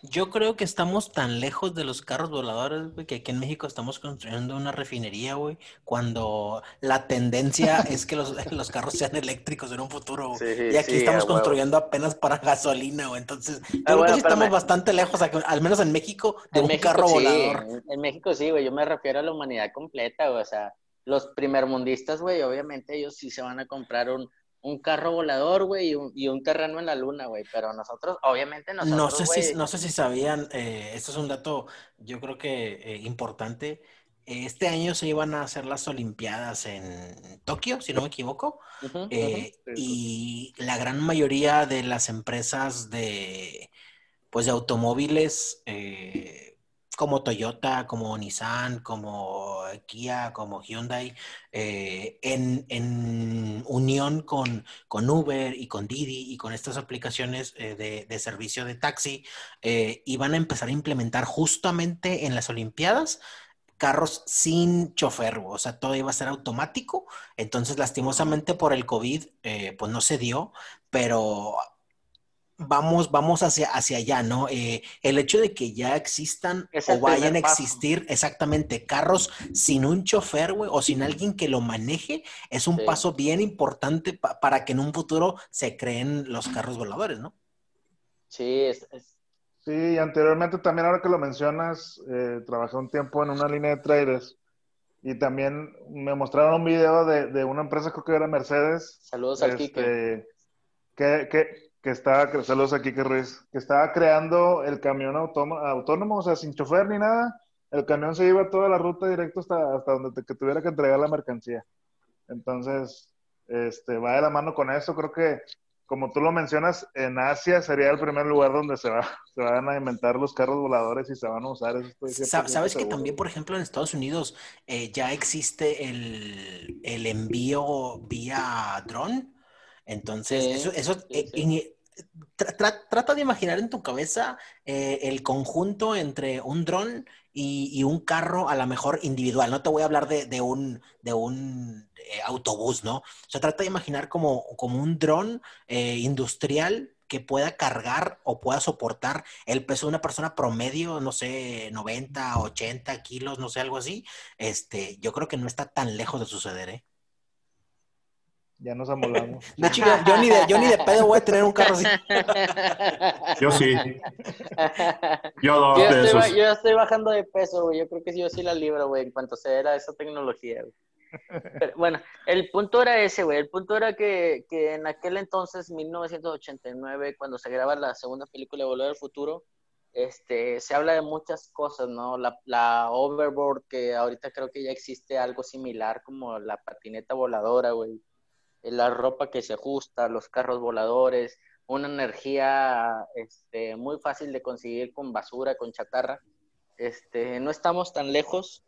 Yo creo que estamos tan lejos de los carros voladores, güey, que aquí en México estamos construyendo una refinería, güey, cuando la tendencia es que los, los carros sean eléctricos en un futuro. güey. Sí, y aquí sí, estamos construyendo apenas para gasolina, güey. Entonces, yo Ah, creo bueno, que sí estamos bastante lejos, al menos en México, de En un México carro volador. en- en México sí, güey, yo me refiero a la humanidad completa, güey, o sea, los primermundistas, güey, obviamente ellos sí se van a comprar un, un carro volador, güey, y un, y un terreno en la luna, güey, pero nosotros, obviamente nosotros, No sé si, no sé si sabían, eh, esto es un dato, yo creo que eh, importante. Este año se iban a hacer las Olimpiadas en Tokio, si no me equivoco. Eh, y la gran mayoría de las empresas de, pues, de automóviles, eh, como Toyota, como Nissan, como Kia, como Hyundai, eh, en, en unión con, con Uber y con Didi y con estas aplicaciones eh, de, de servicio de taxi, eh, iban a empezar a implementar justamente en las Olimpiadas carros sin chofer, o sea, todo iba a ser automático. Entonces, lastimosamente por el COVID, eh, pues no se dio, pero vamos, vamos hacia, hacia allá, ¿no? Eh, el hecho de que ya existan Es o vayan a paso. existir exactamente carros sin un chofer, güey, o sin alguien que lo maneje, es un Sí. paso bien importante pa- para que en un futuro se creen los carros voladores, ¿no? Sí, es, es- Sí, y anteriormente también, ahora que lo mencionas, eh, trabajé un tiempo en una línea de traders y también me mostraron un video de, de una empresa, creo que era Mercedes, saludos al Quique. este, que, que, que estaba, que- saludos a Kike Ruiz, que estaba creando el camión autónomo, autónomo, o sea, sin chofer ni nada. El camión se iba toda la ruta directo hasta, hasta donde te, que tuviera que entregar la mercancía. Entonces, este, va de la mano con eso. Creo que, como tú lo mencionas, en Asia sería el primer lugar donde se, va, se van a inventar los carros voladores y se van a usar. Eso estoy Sa- 100% Sabes que seguro. también, por ejemplo, en Estados Unidos eh, ya existe el, el envío vía dron. Entonces, Sí, eso, eso sí, sí. en- tra- tra- trata de imaginar en tu cabeza eh, el conjunto entre un dron y, un carro a lo mejor individual. No te voy a hablar de, de un, de un eh, autobús, ¿no? O sea, trata de imaginar como, como un dron eh, industrial que pueda cargar o pueda soportar el peso de una persona promedio, no sé, 90, 80 kilos, no sé, algo así. Este, yo creo que no está tan lejos de suceder, ¿eh? Ya nos amolamos. De hecho, yo, yo ni de, yo ni de pedo voy a tener un carro así. Yo sí. Yo dos Yo estoy, esos. yo estoy bajando de peso, güey. Yo creo que yo sí la libro, güey, en cuanto se era esa tecnología, güey. Pero, bueno, el punto era ese, güey. El punto era que, que en aquel entonces, 1989, cuando se graba la segunda película de Volver al Futuro, este, se habla de muchas cosas, ¿no? La, la overboard, que ahorita creo que ya existe algo similar como la patineta voladora, güey. La ropa que se ajusta, los carros voladores, una energía este, muy fácil de conseguir con basura, con chatarra. Este, no estamos tan lejos.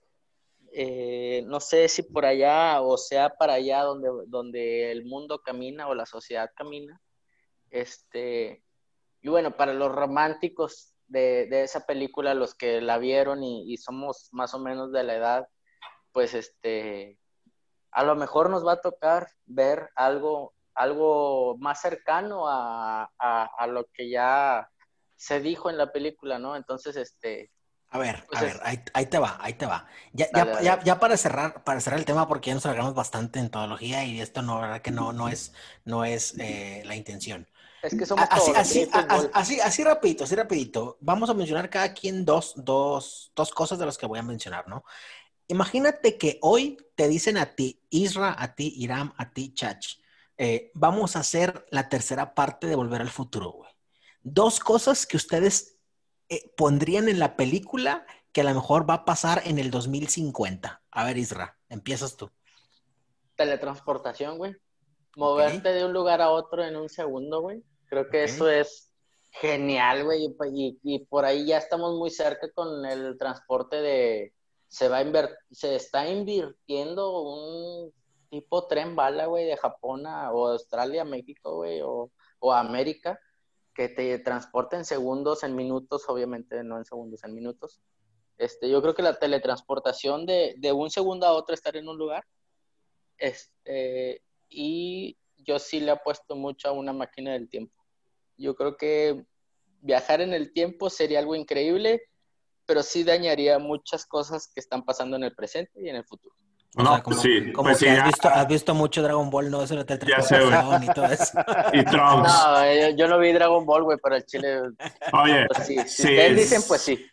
Eh, no sé si por allá o sea para allá donde, donde el mundo camina o la sociedad camina. Este, y bueno, para los románticos de, de esa película, los que la vieron y somos más o menos de la edad, pues este, a lo mejor nos va a tocar ver algo, algo más cercano a, a, a lo que ya se dijo en la película, ¿no? Entonces, este, A ver, Pues a es- ver, ahí, ahí te va, ahí te va. Ya, Dale, ya, dale. ya, ya para cerrar, para cerrar el tema, porque ya nos alargamos bastante en tecnología y esto no, verdad que no, no es, no es eh, la intención. Es que somos Así, todos. así, aquí hay fútbol. a- así, así rapidito, así rapidito. Vamos a mencionar cada quien dos, dos, dos cosas de las que voy a mencionar, ¿no? Imagínate que hoy te dicen a ti, Isra, a ti, Iram, a ti, Chach, eh, vamos a hacer la tercera parte de Volver al Futuro, güey. Dos cosas que ustedes eh, pondrían en la película que a lo mejor va a pasar en el 2050. A ver, Isra, empiezas tú. Teletransportación, güey. Moverte de un lugar a otro en un segundo, güey. Creo que eso es genial, güey. Y, y- y por ahí ya estamos muy cerca con el transporte de... Se va a se está invirtiendo un tipo tren bala, güey, de Japón a o Australia, México, güey, o, o América, que te transporta en segundos, en minutos, obviamente no en segundos, en minutos. Este, yo creo que la teletransportación de, de un segundo a otro estar en un lugar este, y yo sí le apuesto mucho a una máquina del tiempo. Yo creo que viajar en el tiempo sería algo increíble, pero sí dañaría muchas cosas que están pasando en el presente y en el futuro. O No, sea, como, sí, como pues que sí, has, ya- visto, has visto mucho Dragon Ball, ¿no? Eso de la Ya sé, y todo eso. Y Trunks. No, yo, yo no vi Dragon Ball, güey, pero el chile, Oye, pues sí. Si sí, ustedes es- dicen, pues sí.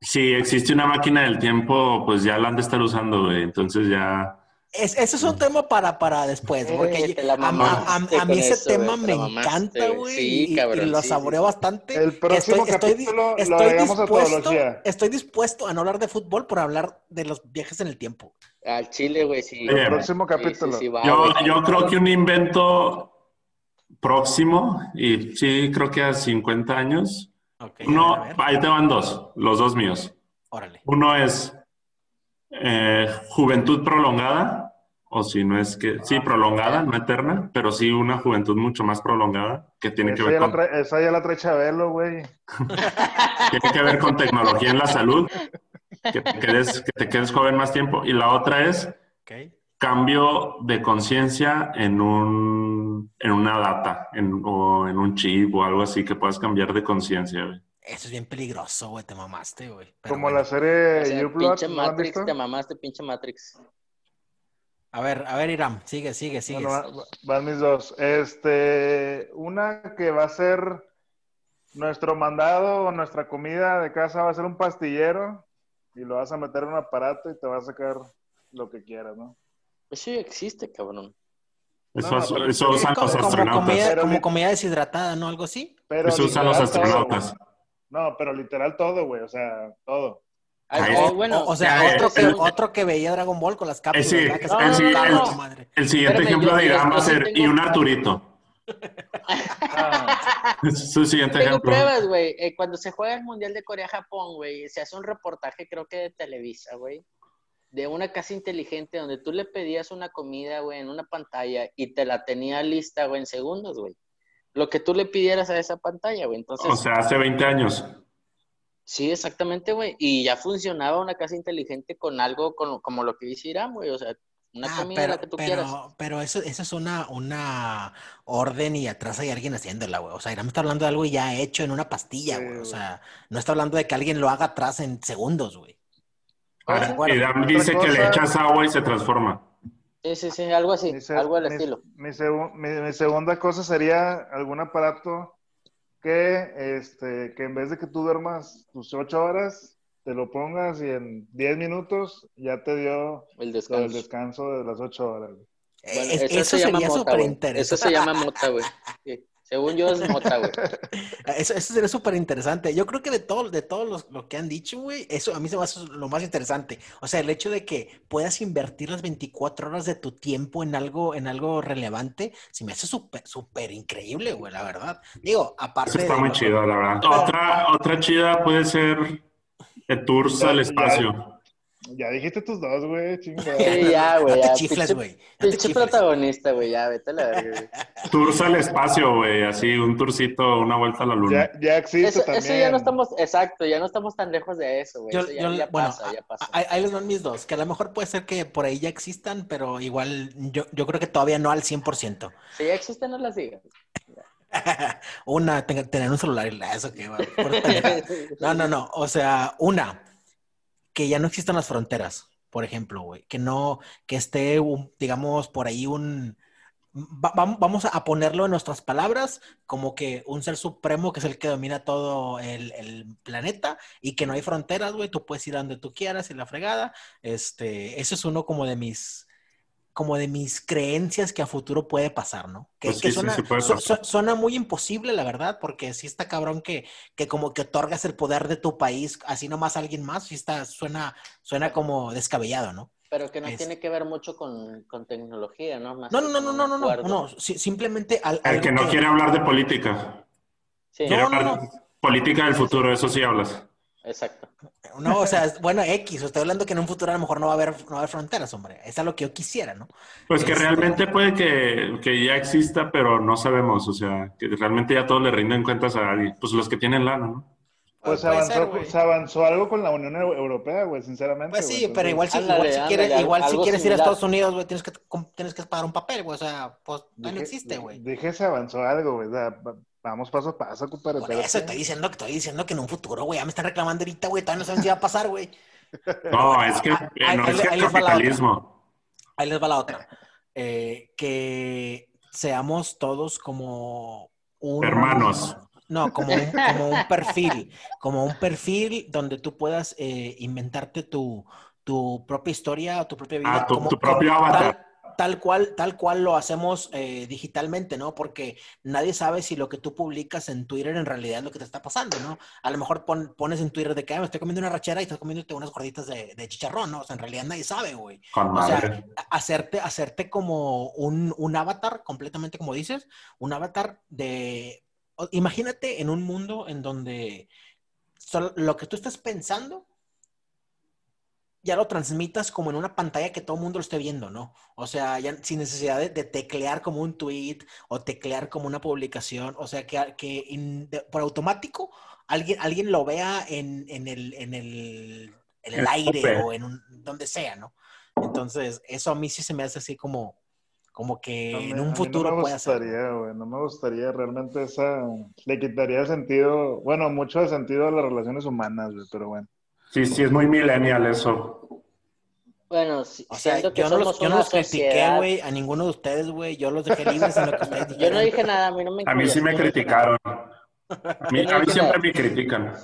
Si existe una máquina del tiempo, pues ya la han de estar usando, güey. Entonces ya. Es, ese es un tema para, para después, porque a, a- a- mamaste a mí ese eso, tema te me encanta, güey. Sí, y- lo saboreo sí, bastante. El próximo capítulo lo agregamos a estoy dispuesto a no hablar de fútbol por hablar de los viajes en el tiempo. Al chile, güey, sí. El próximo Sí, sí, capítulo. sí, va, Yo, yo creo que un invento próximo, y sí, creo que a 50 años. Ok, Uno, ahí te van dos, los dos míos. órale. Uno es eh, juventud prolongada, o si no es que, sí, prolongada, no eterna, pero sí una juventud mucho más prolongada que tiene que ver con, trae, esa ya la trae Chabelo, güey. tiene que ver con tecnología en la salud, que te quedes, que te quedes joven más tiempo. Y la otra es Ok. cambio de conciencia en un en una data en, o en un chip o algo así que puedas cambiar de conciencia. güey. Eso es bien peligroso, güey, te mamaste, güey. Como bueno. la serie O sea, pinche ¿no la han Matrix, te mamaste, pinche Matrix. A ver, a ver, Iram, sigue, sigue, sigue. Bueno, van mis dos. Este, una que va a ser nuestro mandado o nuestra comida de casa va a ser un pastillero y lo vas a meter en un aparato y te va a sacar lo que quieras, ¿no? Eso ya existe, cabrón. Eso, No, pero- eso usan como, los como astronautas. comida, Pero como comida deshidratada, ¿no? Algo así. Pero Eso usan los todo, astronautas. no, pero literal todo, güey, o sea, todo. Bueno, o, o sea, ya, otro, es que, el- otro que veía Dragon Ball con las cápsulas, sí, se no. El siguiente Espérame, ejemplo yo- de Irán va a ser y un Arturito. Ah, su siguiente Tengo ejemplo. pruebas, güey. Eh, cuando se juega el Mundial de Corea-Japón, güey, se hace un reportaje, creo que de Televisa, güey, de una casa inteligente donde tú le pedías una comida, güey, en una pantalla y te la tenía lista, güey, en segundos, güey. Lo que tú le pidieras a esa pantalla, güey. Entonces, O sea, hace 20 años. Sí, exactamente, güey. Y ya funcionaba una casa inteligente con algo con- como lo que dice Irán, güey. O sea, una Ah, comida pero, la que tú pero, quieras. pero eso, eso es una, una orden y atrás hay alguien haciéndola, güey. O sea, Irán está hablando de algo ya hecho en una pastilla, Sí, güey. O sea, no está hablando de que alguien lo haga atrás en segundos, güey. Ah, bueno, Irán dice que le echas agua y se transforma. Sí, sí, sí, algo así, mi algo del mi- estilo. Mi, segu- mi- mi segunda cosa sería algún aparato que, este, que en vez de que tú duermas tus ocho horas, te lo pongas y en 10 minutos ya te dio El lo del descanso. descanso de las ocho horas. Bueno, Es- eso, eso se llama sería mota. Eso se llama mota, güey. Según yo es mota, güey. Eso, eso sería súper interesante. Yo creo que de todo, de todos los, lo que han dicho, güey, eso a mí se me hace lo más interesante. O sea, el hecho de que puedas invertir las 24 horas de tu tiempo en algo, en algo relevante, se me hace súper, súper increíble, güey, la verdad. Digo, aparte Eso está de muy lo- chido, la verdad. Otra, otra chida puede ser tours al espacio. Ya dijiste tus dos, güey, chingada. Sí, ya, güey. No te Pinche- güey. No te Pinche chifles. protagonista, güey. Ya, vete a la verga, güey. Tours al espacio, güey. Así, un tourcito, una vuelta a la luna. Ya, ya existe Eso, también. eso ya no estamos, exacto, ya no estamos tan lejos de eso, güey. Yo- Eso ya, yo- ya bueno, pasa, ya pasa. Ahí, les van mis dos, que a lo mejor puede ser que por ahí ya existan, pero igual yo, yo creo que todavía no al 100%. Si ya existen, no las digas. Una, ten- tener un celular y la- eso que va. No, no, no. O sea, una, que ya no existan las fronteras, por ejemplo, güey. Que no, que esté, digamos, por ahí un, va- vam- vamos a ponerlo en nuestras palabras como que un ser supremo que es el que domina todo el, el planeta y que no hay fronteras, güey, tú puedes ir a donde tú quieras y la fregada. Este, eso es uno como de mis, como de mis creencias que a futuro puede pasar, ¿no? Que, Pues que sí, sí, suena, sí puede su- pasar. su- suena muy imposible, la verdad, porque sí está cabrón que, que como que otorgas el poder de tu país así nomás a alguien más, sí está, suena, suena como descabellado, ¿no? Pero que no Es- tiene que ver mucho con, con tecnología, ¿no? Más No, no, no, no, no, no, no, no, si- simplemente al, El que no quiere hablar de política. Sí, Quiere No, no, hablar política del futuro, eso sí hablas. Exacto. No, o sea, es- bueno, X, estoy hablando que en un futuro a lo mejor no va a haber, no va a haber fronteras, hombre. Es a lo que yo quisiera, ¿no? Pues que Este- realmente puede que, que ya exista, pero no sabemos. O sea, que realmente ya todos le rinden cuentas a alguien. Pues los que tienen lana, ¿no? Pues avanzó, ser, se avanzó algo con la Unión Eu- Europea, güey, sinceramente. Pues güey. sí, pero igual si, Ándale, igual si ándale, quieres, igual si quieres ir a. Estados Unidos, güey, tienes que, tienes que pagar un papel, güey. O sea, pues no existe, güey. Dije se avanzó algo, güey. o sea, vamos paso a paso, compadre. Por eso estoy diciendo que estoy diciendo que en un futuro, güey, ya me están reclamando ahorita, güey, todavía no saben si va a pasar, güey. No, es que Ah, ahí- no ahí es que ahí el capitalismo. Ahí les va la otra. Eh, que seamos todos como un... Hermanos. No, como un, como un perfil, como un perfil donde tú puedas eh, inventarte tu, tu propia historia o tu propia vida. Ah, tu- como- tu propio avatar. Tal, tal cual, tal cual lo hacemos eh, digitalmente, ¿no? Porque nadie sabe si lo que tú publicas en Twitter en realidad es lo que te está pasando, ¿no? A lo mejor pon- pones en Twitter de que "Ah, me estoy comiendo una rachera y estás comiéndote unas gorditas de, de chicharrón, ¿no? O sea, en realidad nadie sabe, güey. Con O sea, madre. hacerte, hacerte como un, un avatar, completamente como dices, un avatar de... Imagínate en un mundo en donde solo lo que tú estás pensando ya lo transmitas como en una pantalla que todo el mundo lo esté viendo, ¿no? O sea, ya sin necesidad de, de teclear como un tweet o teclear como una publicación, o sea, que, que in- de- por automático alguien, alguien lo vea en, en el, en el, en el El aire tope. o en un, donde sea, ¿no? Entonces, eso a mí sí se me hace así como, como que No me- en un futuro no me pueda ser. gustaría, güey, no me gustaría realmente esa... Le quitaría el sentido, bueno, mucho de sentido a las relaciones humanas, güey, pero bueno. Sí, sí, es muy millennial eso. Bueno, si- O sea, siento que yo no los, yo no los critiqué, güey, a ninguno de ustedes, güey. Yo los dejé libres en lo que ustedes Yo dijeron. no dije nada, a mí no me A mí sí me yo no criticaron. A mí, Yo a mí siempre me critican.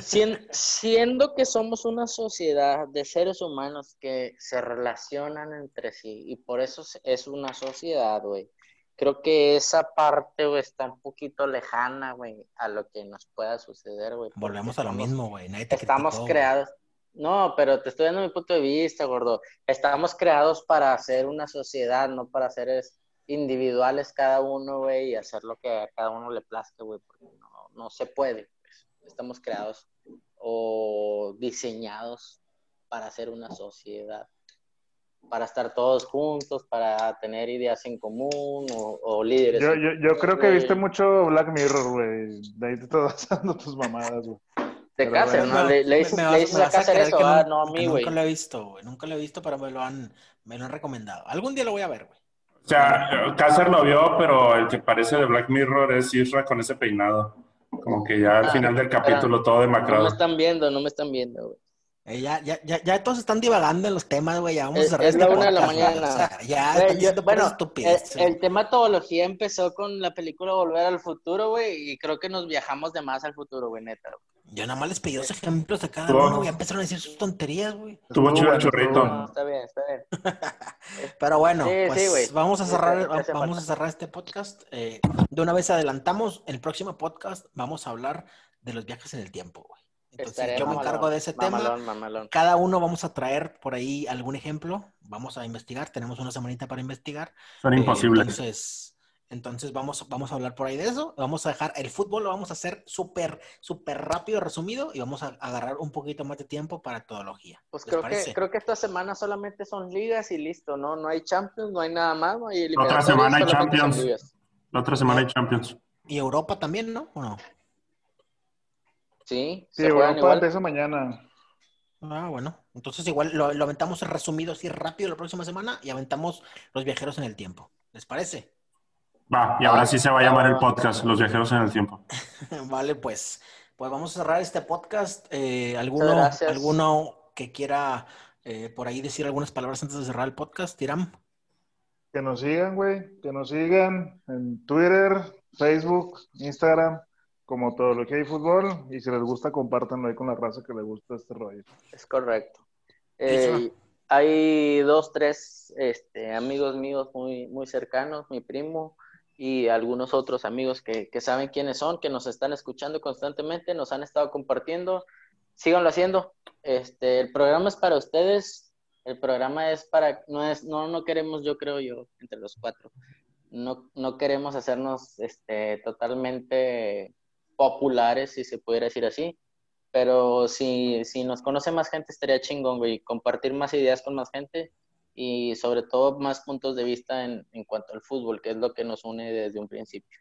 Sien- siendo que somos una sociedad de seres humanos que se relacionan entre sí y por eso es- es una sociedad, güey. Creo que esa parte, güey, está un poquito lejana, güey, a lo que nos pueda suceder, güey. Volvemos a lo estamos- mismo, güey. Nadie te Estamos criticó, creados. No, pero te estoy dando mi punto de vista, gordo. Estamos creados para hacer una sociedad, no para ser es- individuales cada uno, güey, y hacer lo que a cada uno le plazca, güey, porque no, no se puede. pues. Estamos creados o diseñados para hacer una sociedad, para estar todos juntos, para tener ideas en común o, o líderes. Yo, yo, yo creo que viste mucho Black Mirror, güey. De ahí te estás dando tus mamadas, güey. De pero Cáceres. ¿no? Le, dices, me le vas- dices me a Cáceres eso, que ah, no a mí, güey. Nunca lo he visto, güey. Nunca lo he visto, pero me lo han, me lo han recomendado. Algún día lo voy a ver, güey. O sea, Cácer lo vio, pero el que parece de Black Mirror es Isra con ese peinado. Como que ya al Ah, final del capítulo todo No me demacrado. están viendo, no me están viendo, güey. Eh, ya, ya, ya, ya todos están divagando en los temas, güey. Ya vamos Es- a cerrar es este la una de la mañana. O sea, ya Güey, están yo- bueno, puras el, el tema teología empezó con la película Volver al Futuro, güey, y creo que nos viajamos de más al futuro, güey, neta. güey. Yo nada más les pedí dos ejemplos a cada uno, güey. Ya empezaron a decir sus tonterías, güey. Tuvo chido estuvo No, está bien, está bien. Pero bueno, Sí, pues vamos a cerrar, vamos a cerrar este podcast. Eh, de una vez adelantamos, el próximo podcast vamos a hablar de los viajes en el tiempo, güey. Entonces Estaré yo me encargo de ese tema. Mamalón. Cada uno vamos a traer por ahí algún ejemplo. Vamos a investigar. Tenemos una semanita para investigar. Son Eh, imposibles. entonces, entonces vamos, vamos a hablar por ahí de eso. Vamos a dejar el fútbol, lo vamos a hacer súper, súper rápido, resumido, y vamos a agarrar un poquito más de tiempo para todología. Pues ¿Les creo parece? que, creo que esta semana solamente son ligas y listo, ¿no? No hay Champions, no hay nada más, no hay Otra eliminatorias, semana hay Champions. La otra semana hay Champions. Y Europa también, ¿no? ¿O no? Sí, Sí, se Europa igual. empieza mañana. Ah, bueno. Entonces igual lo, lo aventamos resumido así rápido la próxima semana y aventamos los viajeros en el tiempo. ¿Les parece? Va, y ahora sí se va a llamar el Ah. podcast, Los Viajeros en el Tiempo. vale, pues. Pues vamos a cerrar este podcast. Eh, ¿alguno, gracias. ¿Alguno que quiera eh, por ahí decir algunas palabras antes de cerrar el podcast? Tiram. Que nos sigan, güey. Que nos sigan en Twitter, Facebook, Instagram, como Todología y Fútbol. Y si les gusta, compártanlo ahí con la raza que le gusta este rollo. Es correcto. Eh, hay dos, tres este, amigos míos muy, muy cercanos, mi primo y algunos otros amigos que, que saben quiénes son, que nos están escuchando constantemente, nos han estado compartiendo. Síganlo haciendo. Este, el programa es para ustedes. El programa es para, no es, no, no queremos, yo creo yo, entre los cuatro, no, no queremos hacernos este, totalmente populares, si se pudiera decir así, pero si, si nos conoce más gente estaría chingón, güey, compartir más ideas con más gente y sobre todo más puntos de vista en, en cuanto al fútbol, que es lo que nos une desde un principio.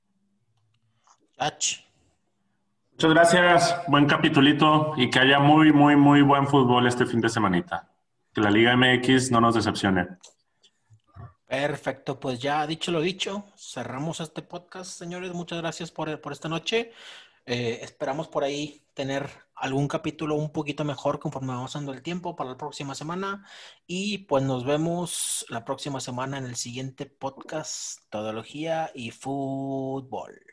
Muchas gracias, buen capitulito y que haya muy, muy, muy buen fútbol este fin de semanita. Que la Liga MX no nos decepcione. Perfecto, pues ya dicho lo dicho, cerramos este podcast, señores. Muchas gracias por, por esta noche. Eh, esperamos por ahí tener algún capítulo un poquito mejor conforme vamos dando el tiempo para la próxima semana. Y pues nos vemos la próxima semana en el siguiente podcast, Todología y Fútbol.